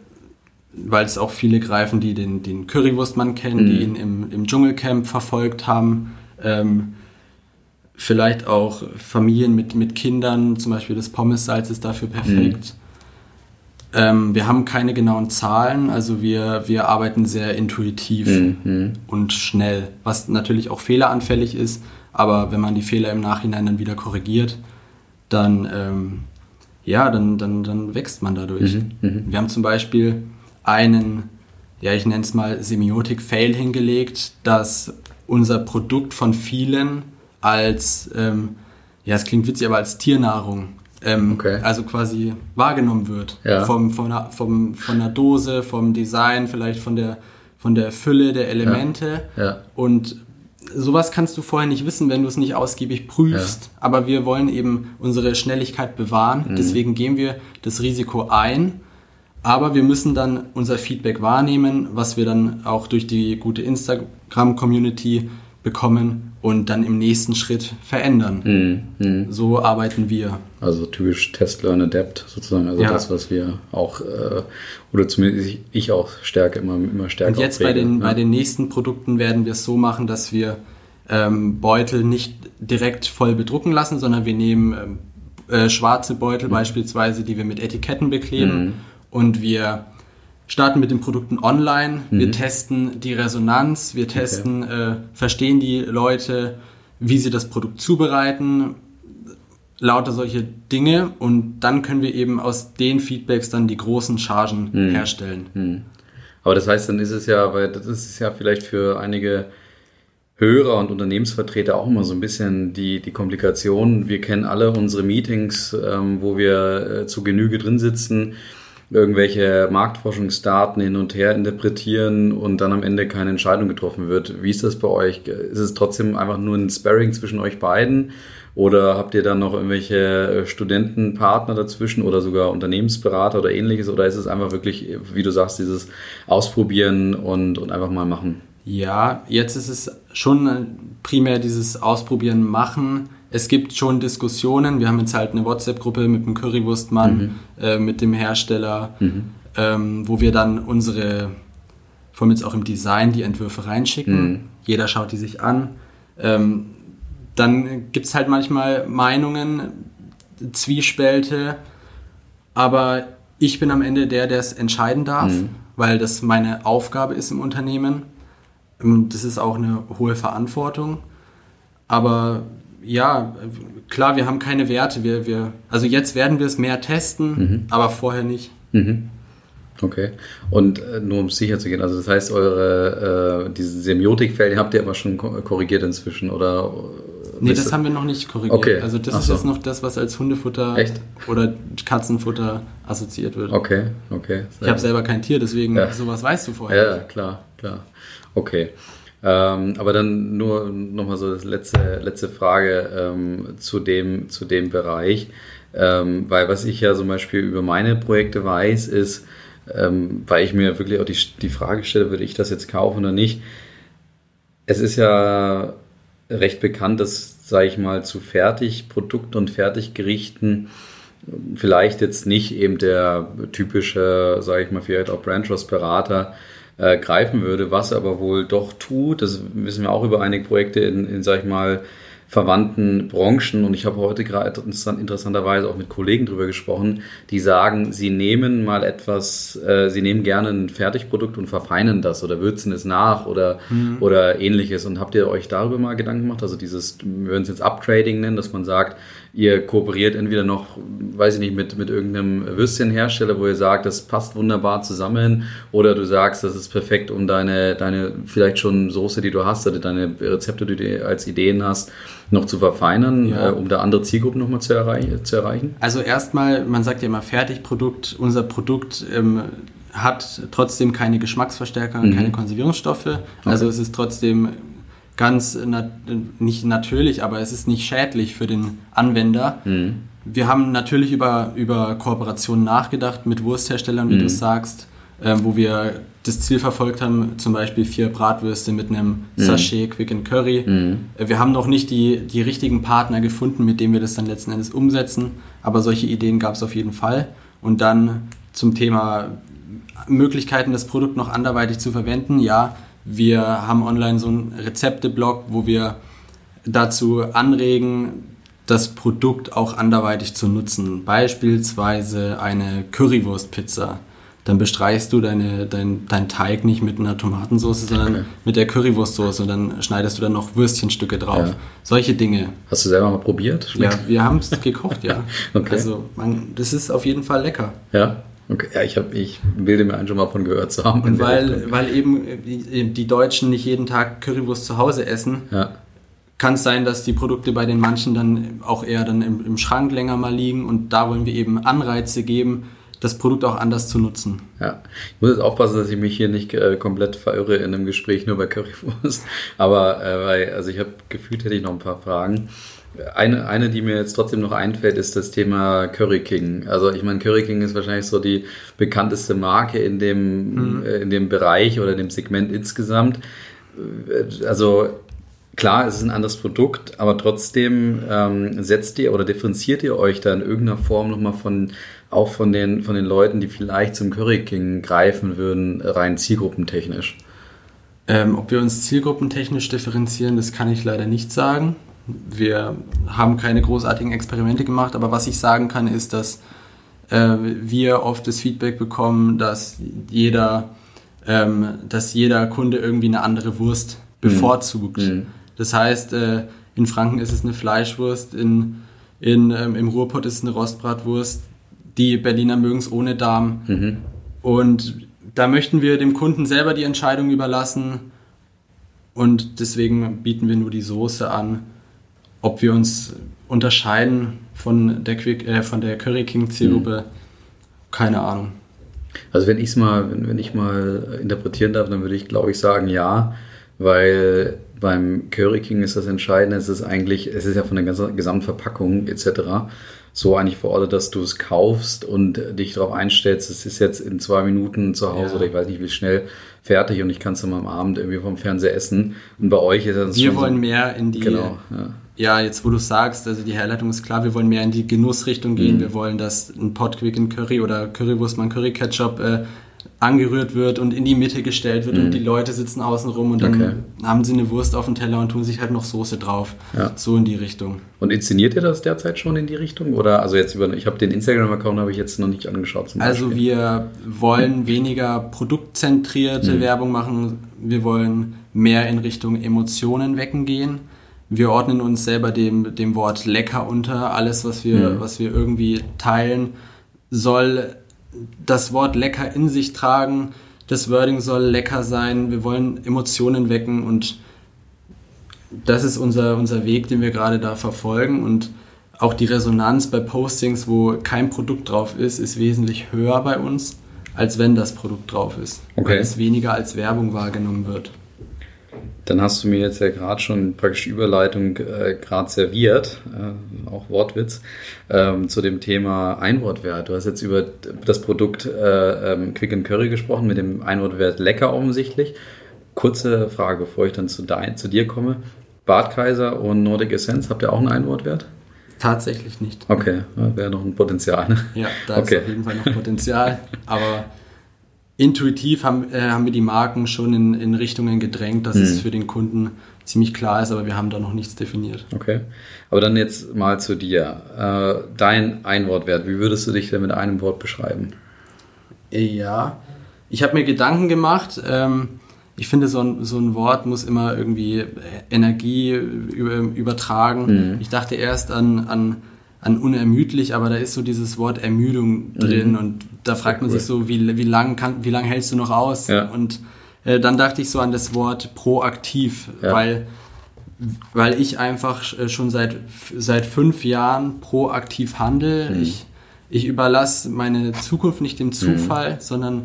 weil es auch viele greifen, die den, den Currywurstmann kennen, mhm. die ihn im, im Dschungelcamp verfolgt haben. Ähm, vielleicht auch Familien mit, mit Kindern, zum Beispiel das Pommessalz ist dafür perfekt. Mhm. Ähm, wir haben keine genauen Zahlen, also wir, wir arbeiten sehr intuitiv mhm. und schnell, was natürlich auch fehleranfällig ist, aber wenn man die Fehler im Nachhinein dann wieder korrigiert, dann, ähm, ja, dann, dann, dann wächst man dadurch. Mhm. mhm. Wir haben zum Beispiel einen, ja, ich nenne es mal Semiotik-Fail hingelegt, dass unser Produkt von vielen als, ähm, ja, es klingt witzig, aber als Tiernahrung ähm, okay. also quasi wahrgenommen wird. Ja. Vom, von, einer, vom, von der Dose, vom Design, vielleicht von der, von der Fülle der Elemente. Ja. Ja. Und sowas kannst du vorher nicht wissen, wenn du es nicht ausgiebig prüfst. Aber wir wollen eben unsere Schnelligkeit bewahren. Mhm. Deswegen gehen wir das Risiko ein aber wir müssen dann unser Feedback wahrnehmen, was wir dann auch durch die gute Instagram-Community bekommen und dann im nächsten Schritt verändern. Mhm. So arbeiten wir. Also typisch Test, Learn, Adapt sozusagen. Also Ja. das, was wir auch, äh, oder zumindest ich, auch stärker, immer, immer stärker Und jetzt bei den, ja. bei den nächsten Produkten werden wir es so machen, dass wir ähm, Beutel nicht direkt voll bedrucken lassen, sondern wir nehmen ähm, äh, schwarze Mhm. Beutel beispielsweise, die wir mit Etiketten bekleben und wir starten mit den Produkten online. Mhm. Wir testen die Resonanz, wir testen, äh, verstehen die Leute, wie sie das Produkt zubereiten, lauter solche Dinge und dann können wir eben aus den Feedbacks dann die großen Chargen Mhm. herstellen. Aber das heißt, dann ist es ja, weil das ist ja vielleicht für einige Hörer und Unternehmensvertreter auch immer so ein bisschen die, die Komplikation. Wir kennen alle unsere Meetings, ähm, wo wir äh, zu Genüge drin sitzen, irgendwelche Marktforschungsdaten hin und her interpretieren und dann am Ende keine Entscheidung getroffen wird. Wie ist das bei euch? Ist es trotzdem einfach nur ein Sparring zwischen euch beiden? Oder habt ihr dann noch irgendwelche äh, Studentenpartner dazwischen oder sogar Unternehmensberater oder ähnliches? Oder ist es einfach wirklich, wie du sagst, dieses Ausprobieren und, und einfach mal machen? Ja, jetzt ist es schon primär dieses Ausprobieren, Machen. Es gibt schon Diskussionen. Wir haben jetzt halt eine WhatsApp-Gruppe mit dem Currywurstmann, äh, mit dem Hersteller, ähm, wo wir dann unsere, vor allem jetzt auch im Design, die Entwürfe reinschicken. Jeder schaut die sich an. Ähm, dann gibt es halt manchmal Meinungen, Zwiespälte, aber ich bin am Ende der, der es entscheiden darf, weil das meine Aufgabe ist im Unternehmen. Das ist auch eine hohe Verantwortung. Aber ja, klar, wir haben keine Werte. Wir, wir, also jetzt werden wir es mehr testen, aber vorher nicht. Mhm. Okay. Und äh, nur um sicher zu gehen, also das heißt, eure äh, diese Semiotikfelder habt ihr aber schon ko- korrigiert inzwischen oder? Nee, wisst das haben wir noch nicht korrigiert. Okay. Also das Ach ist so. jetzt noch das, was als Hundefutter Echt? oder Katzenfutter assoziiert wird. Okay, okay. Ich habe selber kein Tier, deswegen Ja. sowas weißt du vorher. Ja, klar, klar. Okay. Ähm, aber dann nur nochmal so das letzte, letzte Frage ähm, zu, dem, zu dem Bereich. Ähm, weil was ich ja zum Beispiel über meine Projekte weiß, ist, ähm, weil ich mir wirklich auch die, die Frage stelle, würde ich das jetzt kaufen oder nicht. Es ist ja recht bekannt, dass, sage ich mal, zu Fertigprodukten und Fertiggerichten vielleicht jetzt nicht eben der typische, sage ich mal, vielleicht auch Brandtrust-Berater äh, greifen würde, was er aber wohl doch tut. Das wissen wir auch über einige Projekte in, in sage ich mal, verwandten Branchen und ich habe heute gerade interessant, interessanterweise auch mit Kollegen drüber gesprochen, die sagen, sie nehmen mal etwas, äh, sie nehmen gerne ein Fertigprodukt und verfeinern das oder würzen es nach oder, oder ähnliches. Und habt ihr euch darüber mal Gedanken gemacht? Also dieses, wir würden es jetzt Uptrading nennen, dass man sagt, ihr kooperiert entweder noch, weiß ich nicht, mit, mit irgendeinem Würstchenhersteller, wo ihr sagt, das passt wunderbar zusammen oder du sagst, das ist perfekt, um deine, deine vielleicht schon Soße, die du hast oder deine Rezepte, die du als Ideen hast, noch zu verfeinern, Ja. äh, um da andere Zielgruppen nochmal zu, erreich zu erreichen? Also erstmal, man sagt ja immer Fertigprodukt. Unser Produkt ähm, hat trotzdem keine Geschmacksverstärker, Mhm. keine Konservierungsstoffe. Also es ist trotzdem ganz nat nicht natürlich, aber es ist nicht schädlich für den Anwender. Mhm. Wir haben natürlich über, über Kooperationen nachgedacht mit Wurstherstellern, wie du es sagst, äh, wo wir das Ziel verfolgt haben, zum Beispiel vier Bratwürste mit einem Sachet Quick and Curry. Äh, Wir haben noch nicht die, die richtigen Partner gefunden, mit denen wir das dann letzten Endes umsetzen, aber solche Ideen gab es auf jeden Fall. Und dann zum Thema Möglichkeiten, das Produkt noch anderweitig zu verwenden. Ja, wir haben online so einen Rezepteblog, wo wir dazu anregen, das Produkt auch anderweitig zu nutzen. Beispielsweise eine Currywurstpizza. Dann bestreichst du deine, dein, deinen Teig nicht mit einer Tomatensauce, sondern Okay. mit der Currywurstsoße und dann schneidest du dann noch Würstchenstücke drauf. Ja. Solche Dinge. Hast du selber mal probiert? Ja, wir haben es gekocht, ja. Okay. Also man, das ist auf jeden Fall lecker. Ja. Okay. Ja, ich, hab, ich bilde mir ein, schon mal von gehört zu haben. Und weil, weil eben die, die Deutschen nicht jeden Tag Currywurst zu Hause essen, ja. kann es sein, dass die Produkte bei den manchen dann auch eher dann im, im Schrank länger mal liegen und da wollen wir eben Anreize geben, das Produkt auch anders zu nutzen. Ja, ich muss jetzt aufpassen, dass ich mich hier nicht äh, komplett verirre in einem Gespräch nur bei Currywurst. Aber äh, weil, also ich habe gefühlt hätte ich noch ein paar Fragen. Eine, eine, die mir jetzt trotzdem noch einfällt, ist das Thema Curry King. Also ich meine, Curry King ist wahrscheinlich so die bekannteste Marke in dem, äh, in dem Bereich oder dem Segment insgesamt. Äh, Also klar, es ist ein anderes Produkt, aber trotzdem ähm, setzt ihr oder differenziert ihr euch da in irgendeiner Form nochmal von, auch von den, von den Leuten, die vielleicht zum Curry King greifen würden, rein zielgruppentechnisch? Ähm, ob wir uns zielgruppentechnisch differenzieren, das kann ich leider nicht sagen. Wir haben keine großartigen Experimente gemacht, aber was ich sagen kann, ist, dass äh, wir oft das Feedback bekommen, dass jeder, ähm, dass jeder Kunde irgendwie eine andere Wurst mhm. bevorzugt. Mhm. Das heißt, äh, in Franken ist es eine Fleischwurst, in, in, ähm, im Ruhrpott ist es eine Rostbratwurst, die Berliner mögen es ohne Darm. Mhm. Und da möchten wir dem Kunden selber die Entscheidung überlassen und deswegen bieten wir nur die Soße an. Ob wir uns unterscheiden von der, Quick, äh, von der Curry King Zielgruppe, mhm. keine Ahnung. Also wenn ich es mal, wenn, wenn ich mal interpretieren darf, dann würde ich glaube ich sagen ja, weil beim Curry King ist das Entscheidende, es ist eigentlich, es ist ja von der ganzen Gesamtverpackung etc so eigentlich verortet, dass du es kaufst und dich darauf einstellst, es ist jetzt in zwei Minuten zu Hause ja. oder ich weiß nicht wie schnell fertig und ich kann es dann am Abend irgendwie vom Fernseher essen. Und bei euch ist das Wir wollen so, mehr in die. Genau. Ja. Ja jetzt wo du sagst, also die Herleitung ist klar, wir wollen mehr in die Genussrichtung gehen. Mhm. Wir wollen, dass ein Pot Quick in Curry oder Currywurst, man Curry Ketchup äh, angerührt wird und in die Mitte gestellt wird mhm. und die Leute sitzen außen rum und dann okay. haben sie eine Wurst auf dem Teller und tun sich halt noch Soße drauf. Ja. So in die Richtung. Und inszeniert ihr das derzeit schon in die Richtung? Oder also jetzt über ich habe den Instagram-Account habe ich jetzt noch nicht angeschaut. also wir wollen weniger produktzentrierte mhm. Werbung machen. Wir wollen mehr in Richtung Emotionen wecken gehen. Wir ordnen uns selber dem, dem Wort lecker unter. Alles, was wir, mhm. was wir irgendwie teilen, soll das Wort lecker in sich tragen. Das Wording soll lecker sein. Wir wollen Emotionen wecken und das ist unser, unser Weg, den wir gerade da verfolgen. Und auch die Resonanz bei Postings, wo kein Produkt drauf ist, ist wesentlich höher bei uns, als wenn das Produkt drauf ist. Okay. Weil es weniger als Werbung wahrgenommen wird. Dann hast du mir jetzt ja gerade schon praktisch Überleitung äh, gerade serviert, äh, auch Wortwitz, ähm, zu dem Thema Einwortwert. Du hast jetzt über das Produkt äh, ähm, Quick and Curry gesprochen, mit dem Einwortwert lecker offensichtlich. Kurze Frage, bevor ich dann zu, dein, zu dir komme. Bartkaiser und Nordic Essence, habt ihr auch einen Einwortwert? Tatsächlich nicht. Okay, wäre noch ein Potenzial. Ne? Ja, da okay. ist auf jeden Fall noch Potenzial, aber intuitiv haben, äh, haben wir die Marken schon in, in Richtungen gedrängt, dass mhm. es für den Kunden ziemlich klar ist, aber wir haben da noch nichts definiert. Okay. Aber dann jetzt mal zu dir. Äh, dein Einwortwert, wie würdest du dich denn mit einem Wort beschreiben? Ja, ich habe mir Gedanken gemacht. Ähm, ich finde, so ein, so ein Wort muss immer irgendwie Energie übertragen. Mhm. Ich dachte erst an, an an unermüdlich, aber da ist so dieses Wort Ermüdung drin mhm. und da fragt man cool. sich so, wie, wie lange wie lang hältst du noch aus? Ja. Und äh, dann dachte ich so an das Wort proaktiv, ja. weil, weil ich einfach äh, schon seit, seit fünf Jahren proaktiv handle. Mhm. Ich, ich überlasse meine Zukunft nicht dem Zufall, mhm. sondern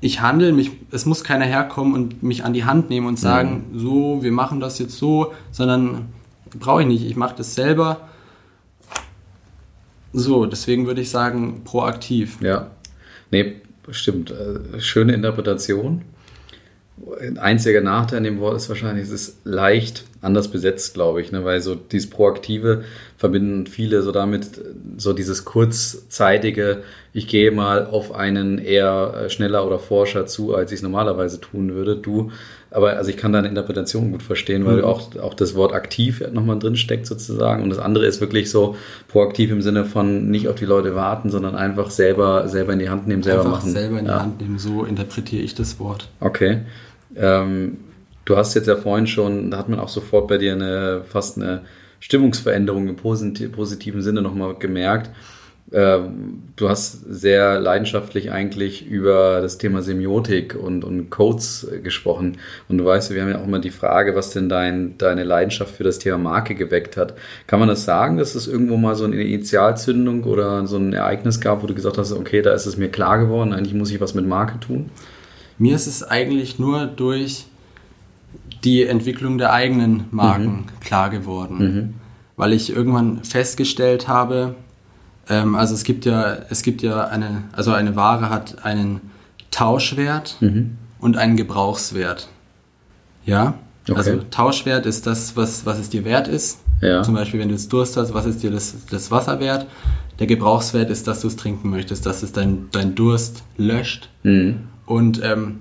ich handle, mich, es muss keiner herkommen und mich an die Hand nehmen und sagen, mhm. so, wir machen das jetzt so, sondern brauche ich nicht. Ich mache das selber so, deswegen würde ich sagen, proaktiv. Ja. Nee, stimmt. Äh, schöne Interpretation. Ein einziger Nachteil an dem Wort ist wahrscheinlich, es ist leicht anders besetzt, glaube ich, ne? weil so dieses Proaktive verbinden viele so damit, so dieses kurzzeitige, ich gehe mal auf einen eher äh, schneller oder forscher zu, als ich es normalerweise tun würde. Du, aber also ich kann deine Interpretation gut verstehen, weil mhm. auch, auch das Wort aktiv nochmal drin steckt sozusagen und das andere ist wirklich so proaktiv im Sinne von nicht auf die Leute warten, sondern einfach selber, selber in die Hand nehmen, selber einfach machen. selber in die ja. Hand nehmen, so interpretiere ich das Wort. Okay. Ähm, du hast jetzt ja vorhin schon, da hat man auch sofort bei dir eine fast eine Stimmungsveränderung im positiven Sinne nochmal gemerkt. Ähm, du hast sehr leidenschaftlich eigentlich über das Thema Semiotik und, und Codes gesprochen. Und du weißt, wir haben ja auch immer die Frage, was denn dein, deine Leidenschaft für das Thema Marke geweckt hat. Kann man das sagen, dass es irgendwo mal so eine Initialzündung oder so ein Ereignis gab, wo du gesagt hast, okay, da ist es mir klar geworden, eigentlich muss ich was mit Marke tun? Mir ist es eigentlich nur durch die Entwicklung der eigenen Marken mhm. klar geworden. Mhm. Weil ich irgendwann festgestellt habe, ähm, also es gibt ja, es gibt ja eine, also eine Ware hat einen Tauschwert mhm. und einen Gebrauchswert. Ja. Okay. Also Tauschwert ist das, was, was es dir wert ist. Ja. Zum Beispiel, wenn du jetzt Durst hast, was ist dir das, das Wasser wert? Der Gebrauchswert ist, dass du es trinken möchtest, dass es dein, dein Durst löscht. Mhm. Und ähm,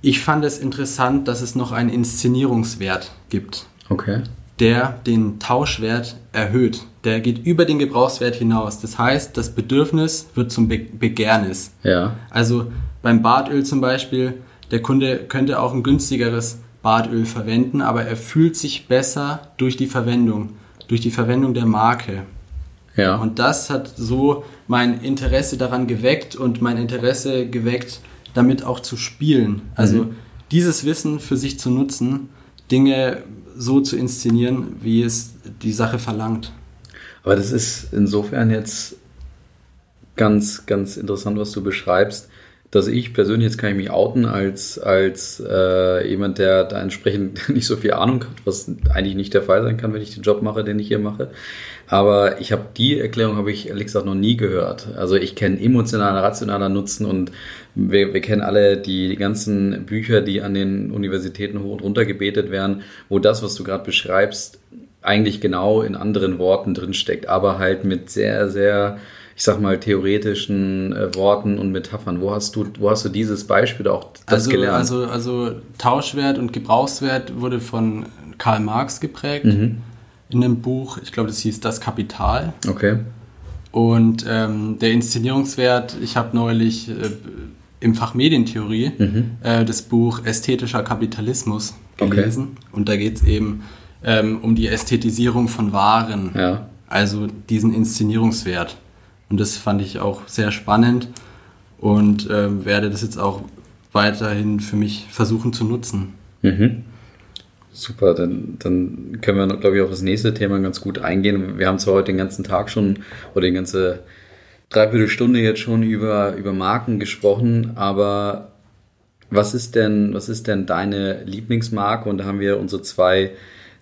ich fand es interessant, dass es noch einen Inszenierungswert gibt. Okay. Der den Tauschwert erhöht. Der geht über den Gebrauchswert hinaus. Das heißt, das Bedürfnis wird zum Be Begehrnis. Ja. Also beim Badöl zum Beispiel, der Kunde könnte auch ein günstigeres Badöl verwenden, aber er fühlt sich besser durch die Verwendung, durch die Verwendung der Marke. Ja. Und das hat so mein Interesse daran geweckt und mein Interesse geweckt, damit auch zu spielen. Also mhm. dieses Wissen für sich zu nutzen, Dinge so zu inszenieren, wie es die Sache verlangt. Aber das ist insofern jetzt ganz, ganz interessant, was du beschreibst, dass ich persönlich, jetzt kann ich mich outen, als, als äh, jemand, der da entsprechend nicht so viel Ahnung hat, was eigentlich nicht der Fall sein kann, wenn ich den Job mache, den ich hier mache. Aber ich habe die Erklärung, habe ich ehrlich gesagt noch nie gehört. Also ich kenne emotionaler, rationaler Nutzen und wir, wir kennen alle die, die ganzen Bücher, die an den Universitäten hoch und runter gebetet werden, wo das, was du gerade beschreibst, eigentlich genau in anderen Worten drinsteckt, aber halt mit sehr, sehr ich sag mal, theoretischen äh, Worten und Metaphern. Wo hast du, wo hast du dieses Beispiel auch das also, gelernt? Also, also Tauschwert und Gebrauchswert wurde von Karl Marx geprägt mhm. In einem Buch, ich glaube, das hieß Das Kapital. Okay. Und ähm, der Inszenierungswert, ich habe neulich äh, im Fach Medientheorie mhm. äh, das Buch Ästhetischer Kapitalismus gelesen. Okay. Und da geht es eben ähm, um die Ästhetisierung von Waren. Ja. Also diesen Inszenierungswert. Und das fand ich auch sehr spannend und äh, werde das jetzt auch weiterhin für mich versuchen zu nutzen. Mhm. Super, dann, dann können wir, glaube ich, auf das nächste Thema ganz gut eingehen. Wir haben zwar heute den ganzen Tag schon oder die ganze Dreiviertelstunde jetzt schon über, über Marken gesprochen, aber was ist denn, was ist denn deine Lieblingsmarke? Und da haben wir unsere zwei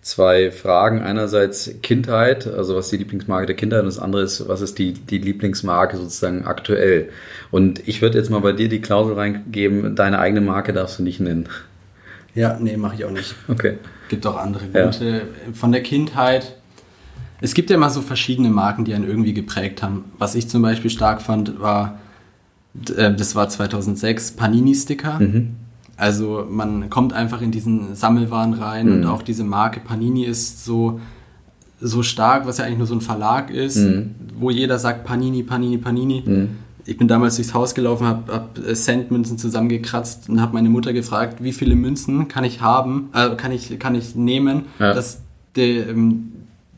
zwei Fragen. Einerseits Kindheit, also was ist die Lieblingsmarke der Kindheit und das andere ist, was ist die, die Lieblingsmarke sozusagen aktuell. Und ich würde jetzt mal bei dir die Klausel reingeben, deine eigene Marke darfst du nicht nennen. Ja, nee, mache ich auch nicht. Okay. Gibt auch andere gute. Ja. Von der Kindheit, es gibt ja immer so verschiedene Marken, die einen irgendwie geprägt haben. Was ich zum Beispiel stark fand, war, äh, das war 2006, Panini-Sticker. Mhm. Also man kommt einfach in diesen Sammelwaren rein mhm. und auch diese Marke Panini ist so, so stark, was ja eigentlich nur so ein Verlag ist, mhm. wo jeder sagt Panini, Panini, Panini. Ich bin damals durchs Haus gelaufen, habe hab Centmünzen zusammengekratzt und habe meine Mutter gefragt, wie viele Münzen kann ich haben, äh, kann, ich, kann ich nehmen, ja. dass der, ähm,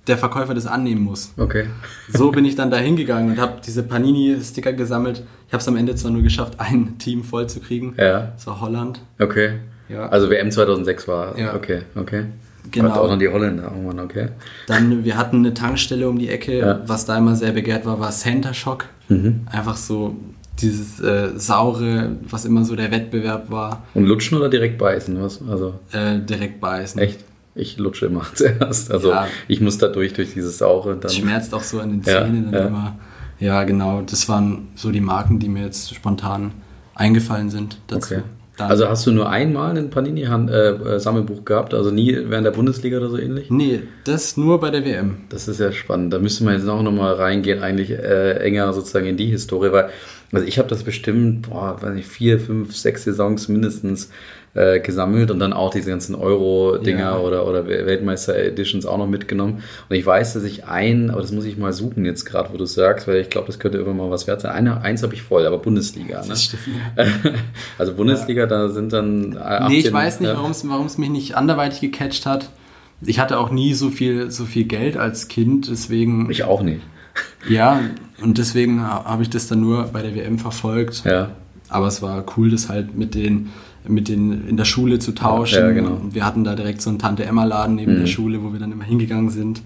der Verkäufer das annehmen muss. Okay. So bin ich dann da hingegangen und habe diese Panini-Sticker gesammelt. Ich habe es am Ende zwar nur geschafft, ein Team voll zu kriegen. Ja. Das war Holland. Okay. Ja. Also WM 2006 war. Ja. Okay, okay. Genau. auch noch die Holländer. Mann, okay. Dann, wir hatten eine Tankstelle um die Ecke. Ja. Was da immer sehr begehrt war, war Center Shock. Mhm. Einfach so dieses äh, saure, was immer so der Wettbewerb war. Und lutschen oder direkt beißen? Was? Also äh, direkt beißen. Echt? Ich lutsche immer zuerst. Also ja. ich muss da durch, durch dieses Saure. Dann schmerzt auch so an den Zähnen ja, ja. immer. Ja, genau. Das waren so die Marken, die mir jetzt spontan eingefallen sind dazu. Okay. Dann also hast du nur einmal ein Panini-Sammelbuch äh, gehabt, also nie während der Bundesliga oder so ähnlich? Nee, das nur bei der WM. Das ist ja spannend. Da müsste man jetzt auch nochmal reingehen, eigentlich äh, enger sozusagen in die Historie, weil also ich habe das bestimmt, boah, weiß nicht, vier, fünf, sechs Saisons mindestens äh, gesammelt und dann auch diese ganzen Euro-Dinger ja. oder, oder Weltmeister-Editions auch noch mitgenommen. Und ich weiß, dass ich ein, aber das muss ich mal suchen jetzt gerade, wo du sagst, weil ich glaube, das könnte irgendwann mal was wert sein. Eine, eins habe ich voll, aber Bundesliga. Ne? Also Bundesliga, ja. da sind dann 18, Nee, ich weiß nicht, warum es mich nicht anderweitig gecatcht hat. Ich hatte auch nie so viel, so viel Geld als Kind, deswegen. Ich auch nicht. Ja, und deswegen habe ich das dann nur bei der WM verfolgt. Ja. Aber es war cool, das halt mit den mit den in der Schule zu tauschen. Ja, genau. Wir hatten da direkt so einen Tante-Emma-Laden neben mhm. der Schule, wo wir dann immer hingegangen sind.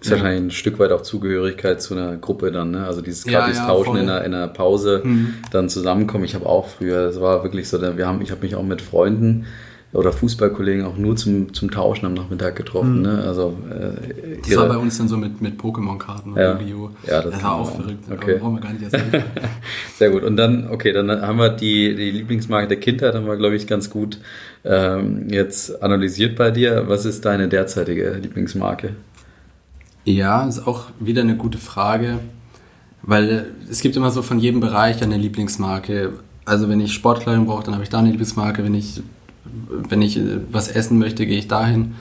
Ist ja. wahrscheinlich ein Stück weit auch Zugehörigkeit zu einer Gruppe dann, ne? Also dieses gratis ja, ja, Tauschen in einer, in einer Pause, mhm. dann zusammenkommen. Ich habe auch früher, das war wirklich so, wir haben, ich habe mich auch mit Freunden oder Fußballkollegen auch nur zum, zum Tauschen am Nachmittag getroffen. Mhm. Ne? Also, äh, das war bei uns dann so mit, mit Pokémon-Karten ja. Yu-Gi-Oh! Ja, das, das war auch verrückt. Okay. brauchen wir gar nicht erzählen. Sehr gut. Und dann, okay, dann haben wir die, die Lieblingsmarke der Kindheit, haben wir, glaube ich, ganz gut ähm, jetzt analysiert bei dir. Was ist deine derzeitige Lieblingsmarke? Ja, ist auch wieder eine gute Frage, weil es gibt immer so von jedem Bereich eine Lieblingsmarke. Also wenn ich Sportkleidung brauche, dann habe ich da eine Lieblingsmarke. Wenn ich, wenn ich was essen möchte, gehe ich dahin.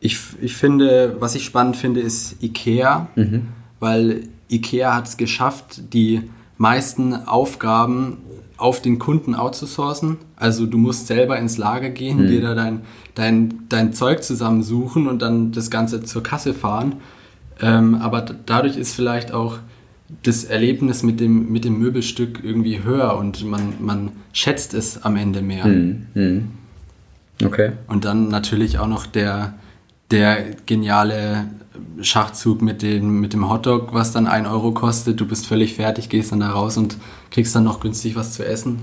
Ich, ich finde, was ich spannend finde, ist Ikea, mhm. weil Ikea hat es geschafft, die meisten Aufgaben auf den Kunden outzusourcen. Also du musst selber ins Lager gehen, mhm. dir da dein, dein, dein Zeug zusammensuchen und dann das Ganze zur Kasse fahren. Ähm, aber dadurch ist vielleicht auch das Erlebnis mit dem, mit dem Möbelstück irgendwie höher und man, man schätzt es am Ende mehr. Hm, hm. Okay. Und dann natürlich auch noch der, der geniale Schachzug mit dem, mit dem Hotdog, was dann 1 Euro kostet. Du bist völlig fertig, gehst dann da raus und kriegst dann noch günstig was zu essen.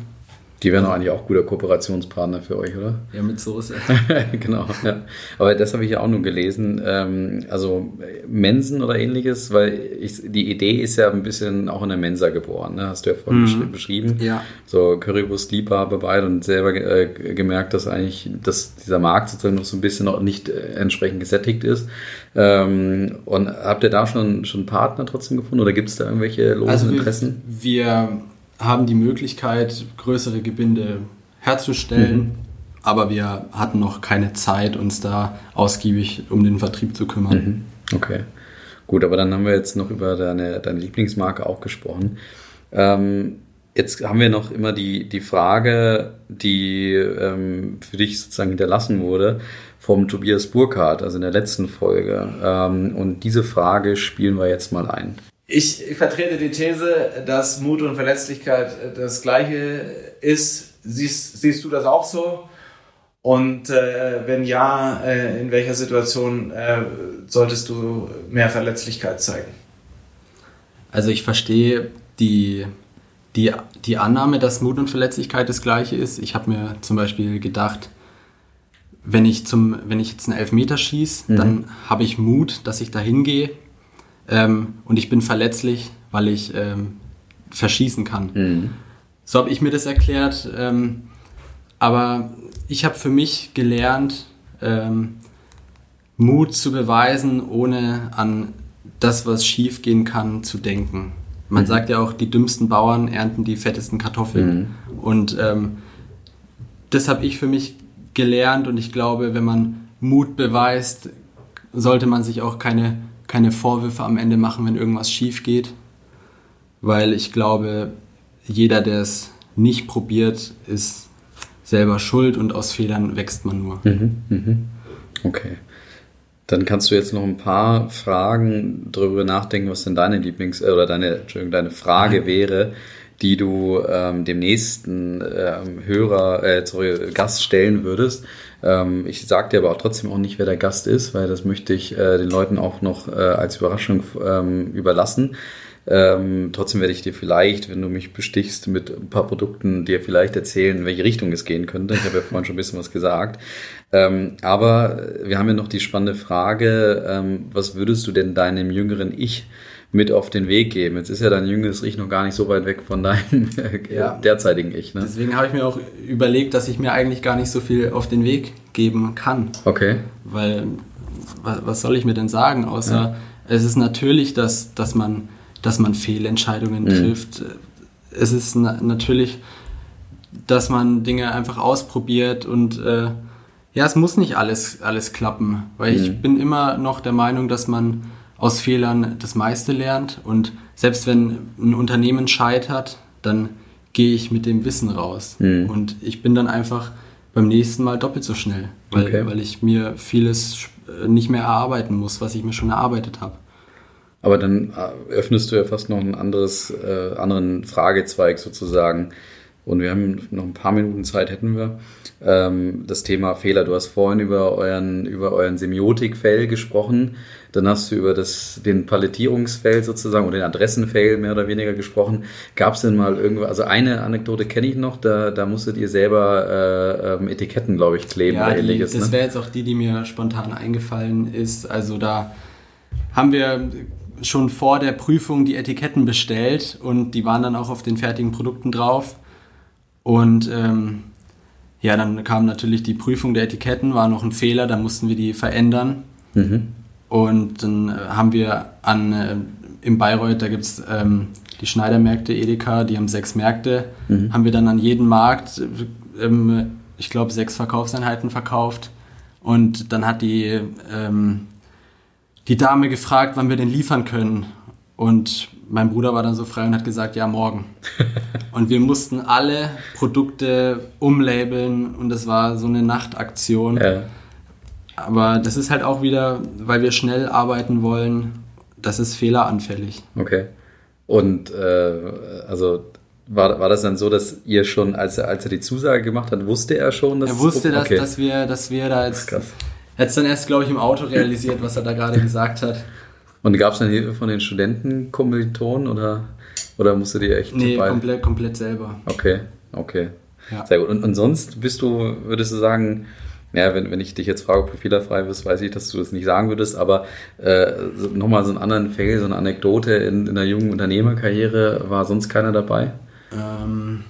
Die wären eigentlich auch guter Kooperationspartner für euch, oder? Ja, mit Soße. genau, ja. Aber das habe ich ja auch nur gelesen. Ähm, also Mensen oder ähnliches, weil ich, die Idee ist ja ein bisschen auch in der Mensa geboren, ne? hast du ja vorhin mhm. beschrieben. Ja. So Currywurst-Liebhaber beide und selber äh, gemerkt, dass eigentlich dass dieser Markt sozusagen noch so ein bisschen noch nicht äh, entsprechend gesättigt ist. Ähm, und habt ihr da schon, schon Partner trotzdem gefunden oder gibt es da irgendwelche losen also wir, Interessen? Wir haben die Möglichkeit, größere Gebinde herzustellen, mhm. aber wir hatten noch keine Zeit, uns da ausgiebig um den Vertrieb zu kümmern. Mhm. Okay. Gut, aber dann haben wir jetzt noch über deine, deine Lieblingsmarke auch gesprochen. Ähm, jetzt haben wir noch immer die, die Frage, die ähm, für dich sozusagen hinterlassen wurde vom Tobias Burkhardt, also in der letzten Folge. Ähm, und diese Frage spielen wir jetzt mal ein. Ich vertrete die These, dass Mut und Verletzlichkeit das Gleiche ist. Siehst, siehst du das auch so? Und äh, wenn ja, äh, in welcher Situation äh, solltest du mehr Verletzlichkeit zeigen? Also ich verstehe die, die, die Annahme, dass Mut und Verletzlichkeit das Gleiche ist. Ich habe mir zum Beispiel gedacht, wenn ich, zum, wenn ich jetzt einen Elfmeter schieße, mhm. dann habe ich Mut, dass ich da hingehe ähm, und ich bin verletzlich, weil ich ähm, verschießen kann. Mhm. So habe ich mir das erklärt. Ähm, aber ich habe für mich gelernt, ähm, Mut zu beweisen, ohne an das, was schief gehen kann, zu denken. Man mhm. sagt ja auch, die dümmsten Bauern ernten die fettesten Kartoffeln. Mhm. Und ähm, das habe ich für mich gelernt und ich glaube, wenn man Mut beweist, sollte man sich auch keine keine Vorwürfe am Ende machen, wenn irgendwas schief geht, weil ich glaube, jeder, der es nicht probiert, ist selber schuld und aus Fehlern wächst man nur. Mhm, mhm. Okay. Dann kannst du jetzt noch ein paar Fragen darüber nachdenken, was denn deine Lieblings- äh, oder deine, Entschuldigung, deine Frage Nein. wäre, die du ähm, dem nächsten ähm, Hörer, äh, sorry, Gast stellen würdest. Ähm, ich sage dir aber auch trotzdem auch nicht, wer der Gast ist, weil das möchte ich äh, den Leuten auch noch äh, als Überraschung ähm, überlassen. Ähm, trotzdem werde ich dir vielleicht, wenn du mich bestichst mit ein paar Produkten, dir vielleicht erzählen, in welche Richtung es gehen könnte. Ich habe ja vorhin schon ein bisschen was gesagt. Ähm, aber wir haben ja noch die spannende Frage, ähm, was würdest du denn deinem jüngeren Ich mit auf den Weg geben. Jetzt ist ja dein jüngeres Ich noch gar nicht so weit weg von deinem ja. derzeitigen Ich. Ne? Deswegen habe ich mir auch überlegt, dass ich mir eigentlich gar nicht so viel auf den Weg geben kann. Okay. Weil, was soll ich mir denn sagen, außer ja. es ist natürlich, dass, dass, man, dass man Fehlentscheidungen mhm. trifft. Es ist na natürlich, dass man Dinge einfach ausprobiert und äh, ja, es muss nicht alles, alles klappen, weil mhm. ich bin immer noch der Meinung, dass man aus Fehlern das meiste lernt. Und selbst wenn ein Unternehmen scheitert, dann gehe ich mit dem Wissen raus. Mhm. Und ich bin dann einfach beim nächsten Mal doppelt so schnell, weil, okay. weil ich mir vieles nicht mehr erarbeiten muss, was ich mir schon erarbeitet habe. Aber dann äh, öffnest du ja fast noch einen anderes, äh, anderen Fragezweig sozusagen. Und wir haben noch ein paar Minuten Zeit, hätten wir. Ähm, das Thema Fehler. Du hast vorhin über euren, über euren Semiotik-Fail gesprochen. Dann hast du über das, den Palettierungsfail sozusagen oder den Adressenfail mehr oder weniger gesprochen. Gab es denn mal irgendwo, also eine Anekdote kenne ich noch, da, da musstet ihr selber äh, ähm, Etiketten, glaube ich, kleben ja, oder die, ähnliches. das ne? wäre jetzt auch die, die mir spontan eingefallen ist. Also da haben wir schon vor der Prüfung die Etiketten bestellt und die waren dann auch auf den fertigen Produkten drauf. Und ähm, ja, dann kam natürlich die Prüfung der Etiketten, war noch ein Fehler, dann mussten wir die verändern. Mhm. Und dann äh, haben wir an, äh, im Bayreuth, da gibt's ähm, die Schneidermärkte Edeka, die haben sechs Märkte, haben wir dann an jeden Markt, äh, ähm, ich glaube, sechs Verkaufseinheiten verkauft. Und dann hat die, ähm, die Dame gefragt, wann wir den liefern können. Und mein Bruder war dann so frei und hat gesagt, ja, morgen. und wir mussten alle Produkte umlabeln und das war so eine Nachtaktion. Ja. Aber das ist halt auch wieder, weil wir schnell arbeiten wollen, das ist fehleranfällig. Okay. Und äh, also war, war das dann so, dass ihr schon, als er, als er die Zusage gemacht hat, wusste er schon, dass Er wusste, dass, okay. dass, wir, dass wir da jetzt. Krass. Er hat dann erst, glaube ich, im Auto realisiert, was er da gerade gesagt hat. Und gab es dann Hilfe von den Studentenkommilitonen oder, oder musstet ihr echt Nee, beide- komplett, komplett selber. Okay, okay. Ja. Sehr gut. Und, und sonst bist du, würdest du sagen, ja, wenn, wenn ich dich jetzt frage, ob du fehlerfrei bist, weiß ich, dass du das nicht sagen würdest, aber äh, nochmal so einen anderen Fail, so eine Anekdote in, in der jungen Unternehmerkarriere, war sonst keiner dabei? Ähm,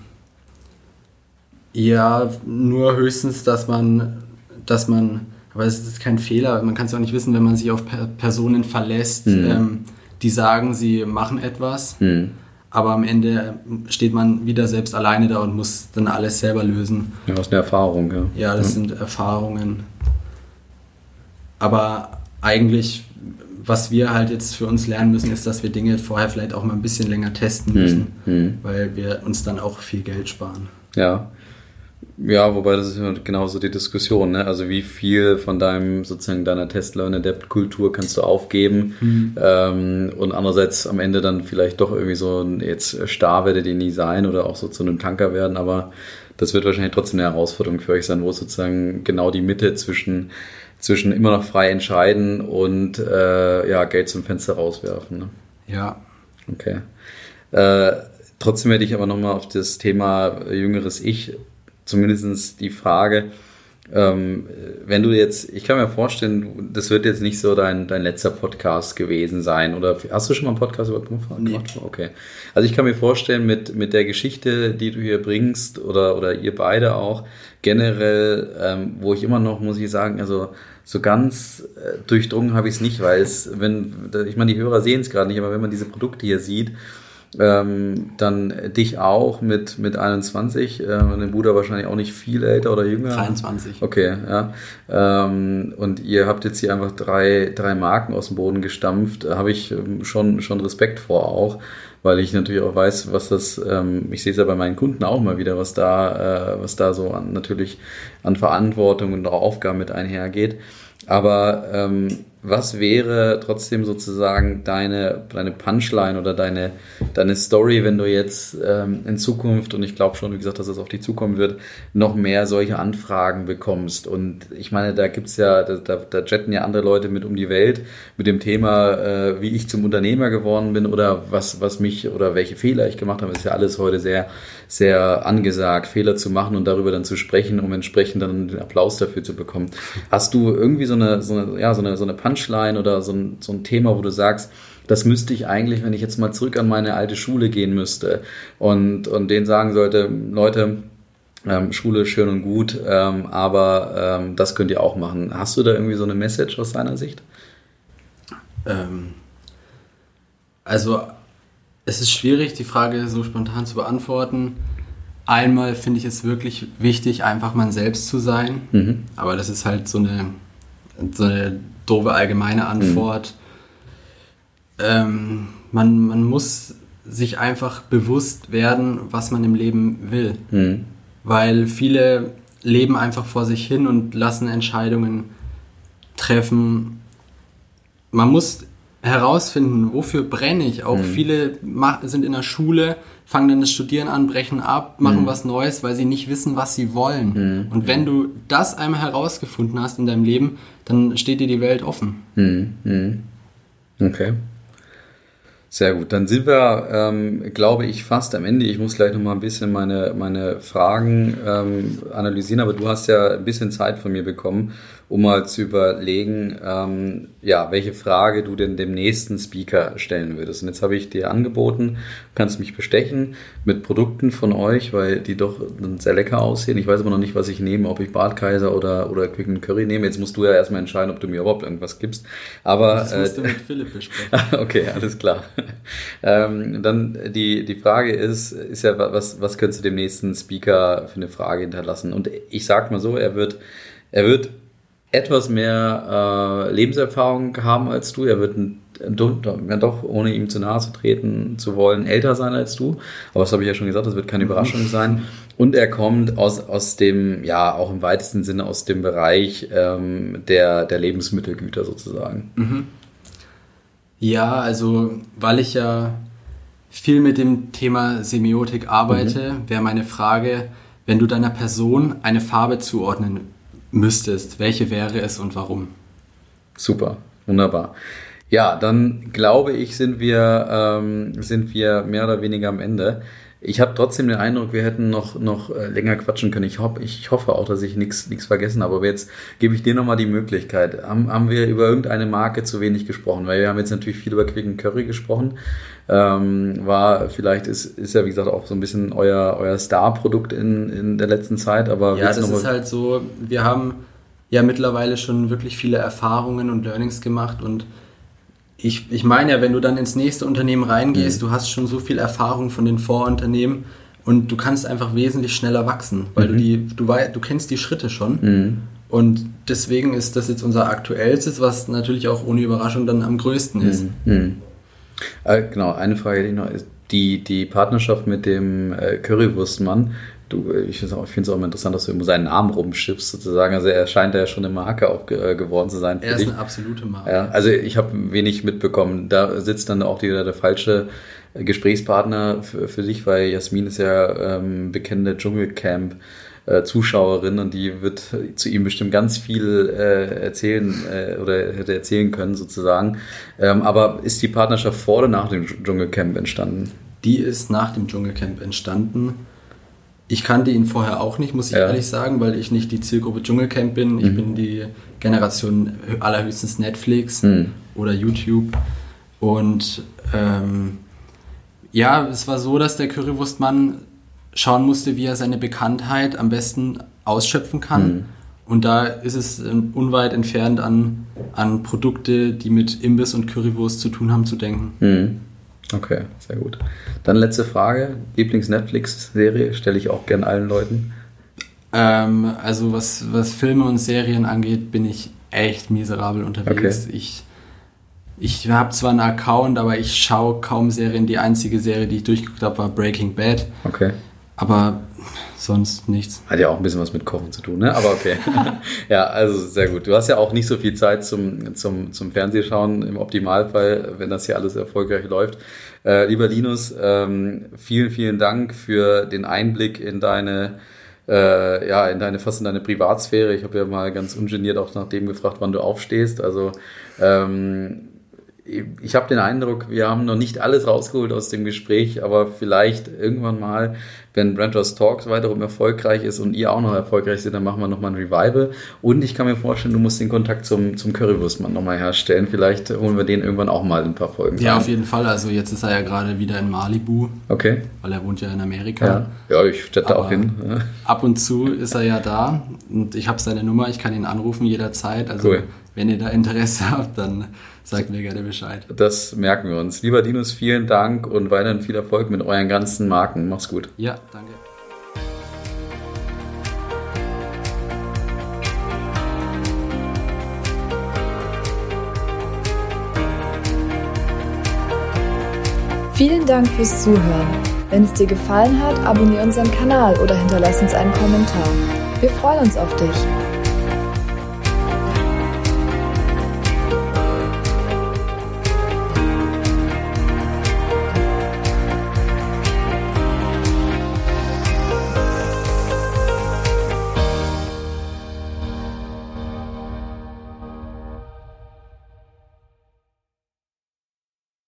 ja, nur höchstens, dass man, dass man, aber es ist kein Fehler, man kann es auch nicht wissen, wenn man sich auf per Personen verlässt, Mhm. ähm, die sagen, sie machen etwas, Hm. Aber am Ende steht man wieder selbst alleine da und muss dann alles selber lösen. Ja, aus der Erfahrung, ja. Ja, das sind Erfahrungen. Aber eigentlich, was wir halt jetzt für uns lernen müssen, ist, dass wir Dinge vorher vielleicht auch mal ein bisschen länger testen müssen, hm. weil wir uns dann auch viel Geld sparen. Ja. Ja, wobei das ist ja genauso die Diskussion, ne? Also wie viel von deinem sozusagen deiner Test-Learn-Adapt-Kultur kannst du aufgeben ähm, und andererseits am Ende dann vielleicht doch irgendwie so ein jetzt starr werdet ihr nie sein oder auch so zu einem Tanker werden, aber das wird wahrscheinlich trotzdem eine Herausforderung für euch sein, wo es sozusagen genau die Mitte zwischen zwischen immer noch frei entscheiden und äh, ja Geld zum Fenster rauswerfen. Ne? Ja, Okay. Äh, trotzdem hätte ich aber nochmal auf das Thema jüngeres Ich zumindest die Frage, ähm, wenn du jetzt, ich kann mir vorstellen, das wird jetzt nicht so dein, dein letzter Podcast gewesen sein. Oder hast du schon mal einen Podcast über gemacht? Nee. Okay. Also ich kann mir vorstellen, mit, mit der Geschichte, die du hier bringst, oder, oder ihr beide auch, generell, ähm, wo ich immer noch, muss ich sagen, also so ganz äh, durchdrungen habe ich es nicht, weil es, wenn, ich meine, die Hörer sehen es gerade nicht, aber wenn man diese Produkte hier sieht, ähm, dann dich auch mit, mit 21, äh, dein Bruder wahrscheinlich auch nicht viel älter oder jünger. 23. Okay, ja. Ähm, und ihr habt jetzt hier einfach drei, drei Marken aus dem Boden gestampft. Da habe ich ähm, schon, schon Respekt vor auch, weil ich natürlich auch weiß, was das, ähm, ich sehe es ja bei meinen Kunden auch mal wieder, was da, äh, was da so an, natürlich an Verantwortung und auch Aufgaben mit einhergeht. Aber ähm, was wäre trotzdem sozusagen deine, deine Punchline oder deine, deine Story, wenn du jetzt ähm, in Zukunft, und ich glaube schon, wie gesagt, dass das auf dich zukommen wird, noch mehr solche Anfragen bekommst? Und ich meine, da gibt's ja, da, da, jetten ja andere Leute mit um die Welt mit dem Thema, äh, wie ich zum Unternehmer geworden bin oder was, was mich oder welche Fehler ich gemacht habe, ist ja alles heute sehr, sehr angesagt, Fehler zu machen und darüber dann zu sprechen, um entsprechend dann den Applaus dafür zu bekommen. Hast du irgendwie so eine, so eine, ja, so eine, so eine Punchline oder so ein, so ein Thema, wo du sagst, das müsste ich eigentlich, wenn ich jetzt mal zurück an meine alte Schule gehen müsste und, und denen sagen sollte, Leute, ähm, Schule schön und gut, ähm, aber ähm, das könnt ihr auch machen. Hast du da irgendwie so eine Message aus deiner Sicht? Ähm, also, es ist schwierig, die Frage so spontan zu beantworten. Einmal finde ich es wirklich wichtig, einfach man selbst zu sein. Mhm. Aber das ist halt so eine, so eine doofe allgemeine Antwort. Ähm, man, man muss sich einfach bewusst werden, was man im Leben will. Mhm. Weil viele leben einfach vor sich hin und lassen Entscheidungen treffen. Man muss herausfinden, wofür brenne ich. Auch viele ma- sind in der Schule, fangen dann das Studieren an, brechen ab, machen mhm. was Neues, weil sie nicht wissen, was sie wollen. Mhm. Und wenn du das einmal herausgefunden hast in deinem Leben, dann steht dir die Welt offen. Mhm. mhm. Okay. Sehr gut. Dann sind wir, ähm, glaube ich, fast am Ende. Ich muss gleich noch mal ein bisschen meine, meine Fragen ähm, analysieren, aber du hast ja ein bisschen Zeit von mir bekommen, um mal zu überlegen, ähm, ja, welche Frage du denn dem nächsten Speaker stellen würdest. Und jetzt habe ich dir angeboten, kannst mich bestechen mit Produkten von euch, weil die doch sehr lecker aussehen. Ich weiß aber noch nicht, was ich nehme, ob ich Bartkaiser oder, oder Quicken Curry nehme. Jetzt musst du ja erstmal entscheiden, ob du mir überhaupt irgendwas gibst. Aber, das musst äh, du mit Philipp besprechen. okay, alles klar. ähm, dann die, die Frage ist, ist ja, was, was könntest du dem nächsten Speaker für eine Frage hinterlassen? Und ich sag mal so, er wird, er wird etwas mehr äh, Lebenserfahrung haben als du. Er wird ein, ja doch, ohne ihm zu nahe zu treten zu wollen, älter sein als du. Aber das habe ich ja schon gesagt, das wird keine Überraschung sein. Und er kommt aus, aus dem, ja, auch im weitesten Sinne aus dem Bereich ähm, der, der Lebensmittelgüter sozusagen. Mhm. Ja, also weil ich ja viel mit dem Thema Semiotik arbeite, mhm. wäre meine Frage, wenn du deiner Person eine Farbe zuordnen müsstest, welche wäre es und warum? Super, wunderbar. Ja, dann glaube ich, sind wir, ähm, sind wir mehr oder weniger am Ende. Ich habe trotzdem den Eindruck, wir hätten noch, noch äh, länger quatschen können. Ich, hoff, ich hoffe auch, dass ich nichts vergessen habe. Aber jetzt gebe ich dir nochmal die Möglichkeit. Haben, haben wir über irgendeine Marke zu wenig gesprochen? Weil wir haben jetzt natürlich viel über Quick Curry gesprochen. Ähm, war vielleicht ist, ist ja wie gesagt auch so ein bisschen euer, euer Star-Produkt in, in der letzten Zeit. Aber ja, das ist halt so, wir haben ja mittlerweile schon wirklich viele Erfahrungen und Learnings gemacht und ich, ich meine ja, wenn du dann ins nächste Unternehmen reingehst, mhm. du hast schon so viel Erfahrung von den Vorunternehmen und du kannst einfach wesentlich schneller wachsen, weil mhm. du die, du, du kennst die Schritte schon. Mhm. Und deswegen ist das jetzt unser aktuellstes, was natürlich auch ohne Überraschung dann am größten ist. Mhm. Mhm. Äh, genau, eine Frage, die noch ist, die, die Partnerschaft mit dem äh, Currywurstmann, du, ich finde es auch immer interessant, dass du immer seinen Namen rumschippst, sozusagen. Also er scheint ja schon eine Marke auch äh, geworden zu sein. Er ist dich. eine absolute Marke. Ja, also ich habe wenig mitbekommen. Da sitzt dann auch wieder der falsche Gesprächspartner für, für dich, weil Jasmin ist ja ähm, bekennende Dschungelcamp. Äh, Zuschauerin und die wird zu ihm bestimmt ganz viel äh, erzählen äh, oder hätte erzählen können sozusagen. Ähm, aber ist die Partnerschaft vor oder nach dem Dschungelcamp entstanden? Die ist nach dem Dschungelcamp entstanden. Ich kannte ihn vorher auch nicht, muss ich ja. ehrlich sagen, weil ich nicht die Zielgruppe Dschungelcamp bin. Ich mhm. bin die Generation allerhöchstens Netflix mhm. oder YouTube. Und ähm, ja, es war so, dass der Currywurstmann schauen musste, wie er seine Bekanntheit am besten ausschöpfen kann. Mhm. Und da ist es ähm, unweit entfernt an, an Produkte, die mit Imbiss und Currywurst zu tun haben, zu denken. Okay, sehr gut. Dann letzte Frage. Lieblings-Netflix-Serie stelle ich auch gern allen Leuten. Ähm, also was, was Filme und Serien angeht, bin ich echt miserabel unterwegs. Okay. Ich, ich habe zwar einen Account, aber ich schaue kaum Serien. Die einzige Serie, die ich durchgeguckt habe, war Breaking Bad. Okay. Aber sonst nichts. Hat ja auch ein bisschen was mit Kochen zu tun, ne? Aber okay. ja, also sehr gut. Du hast ja auch nicht so viel Zeit zum, zum, zum Fernsehschauen im Optimalfall, wenn das hier alles erfolgreich läuft. Äh, lieber Linus, ähm, vielen, vielen Dank für den Einblick in deine äh, ja, in deine, fast in deine Privatsphäre. Ich habe ja mal ganz ungeniert auch nach dem gefragt, wann du aufstehst. Also ähm, ich habe den Eindruck, wir haben noch nicht alles rausgeholt aus dem Gespräch, aber vielleicht irgendwann mal, wenn Brenters Talks weiterum erfolgreich ist und ihr auch noch erfolgreich seid, dann machen wir nochmal ein Revival. Und ich kann mir vorstellen, du musst den Kontakt zum, zum Currywurstmann nochmal herstellen. Vielleicht holen wir den irgendwann auch mal in ein paar Folgen. Ja, rein. auf jeden Fall. Also jetzt ist er ja gerade wieder in Malibu. Okay. Weil er wohnt ja in Amerika. Ja, ja ich städte auch hin. Ab und zu ist er ja da und ich habe seine Nummer, ich kann ihn anrufen jederzeit. Also cool. wenn ihr da Interesse habt, dann Sagt mir gerne Bescheid. Das merken wir uns. Lieber Dinos, vielen Dank und weiterhin viel Erfolg mit euren ganzen Marken. Mach's gut. Ja, danke. Vielen Dank fürs Zuhören. Wenn es dir gefallen hat, abonniere unseren Kanal oder hinterlass uns einen Kommentar. Wir freuen uns auf dich.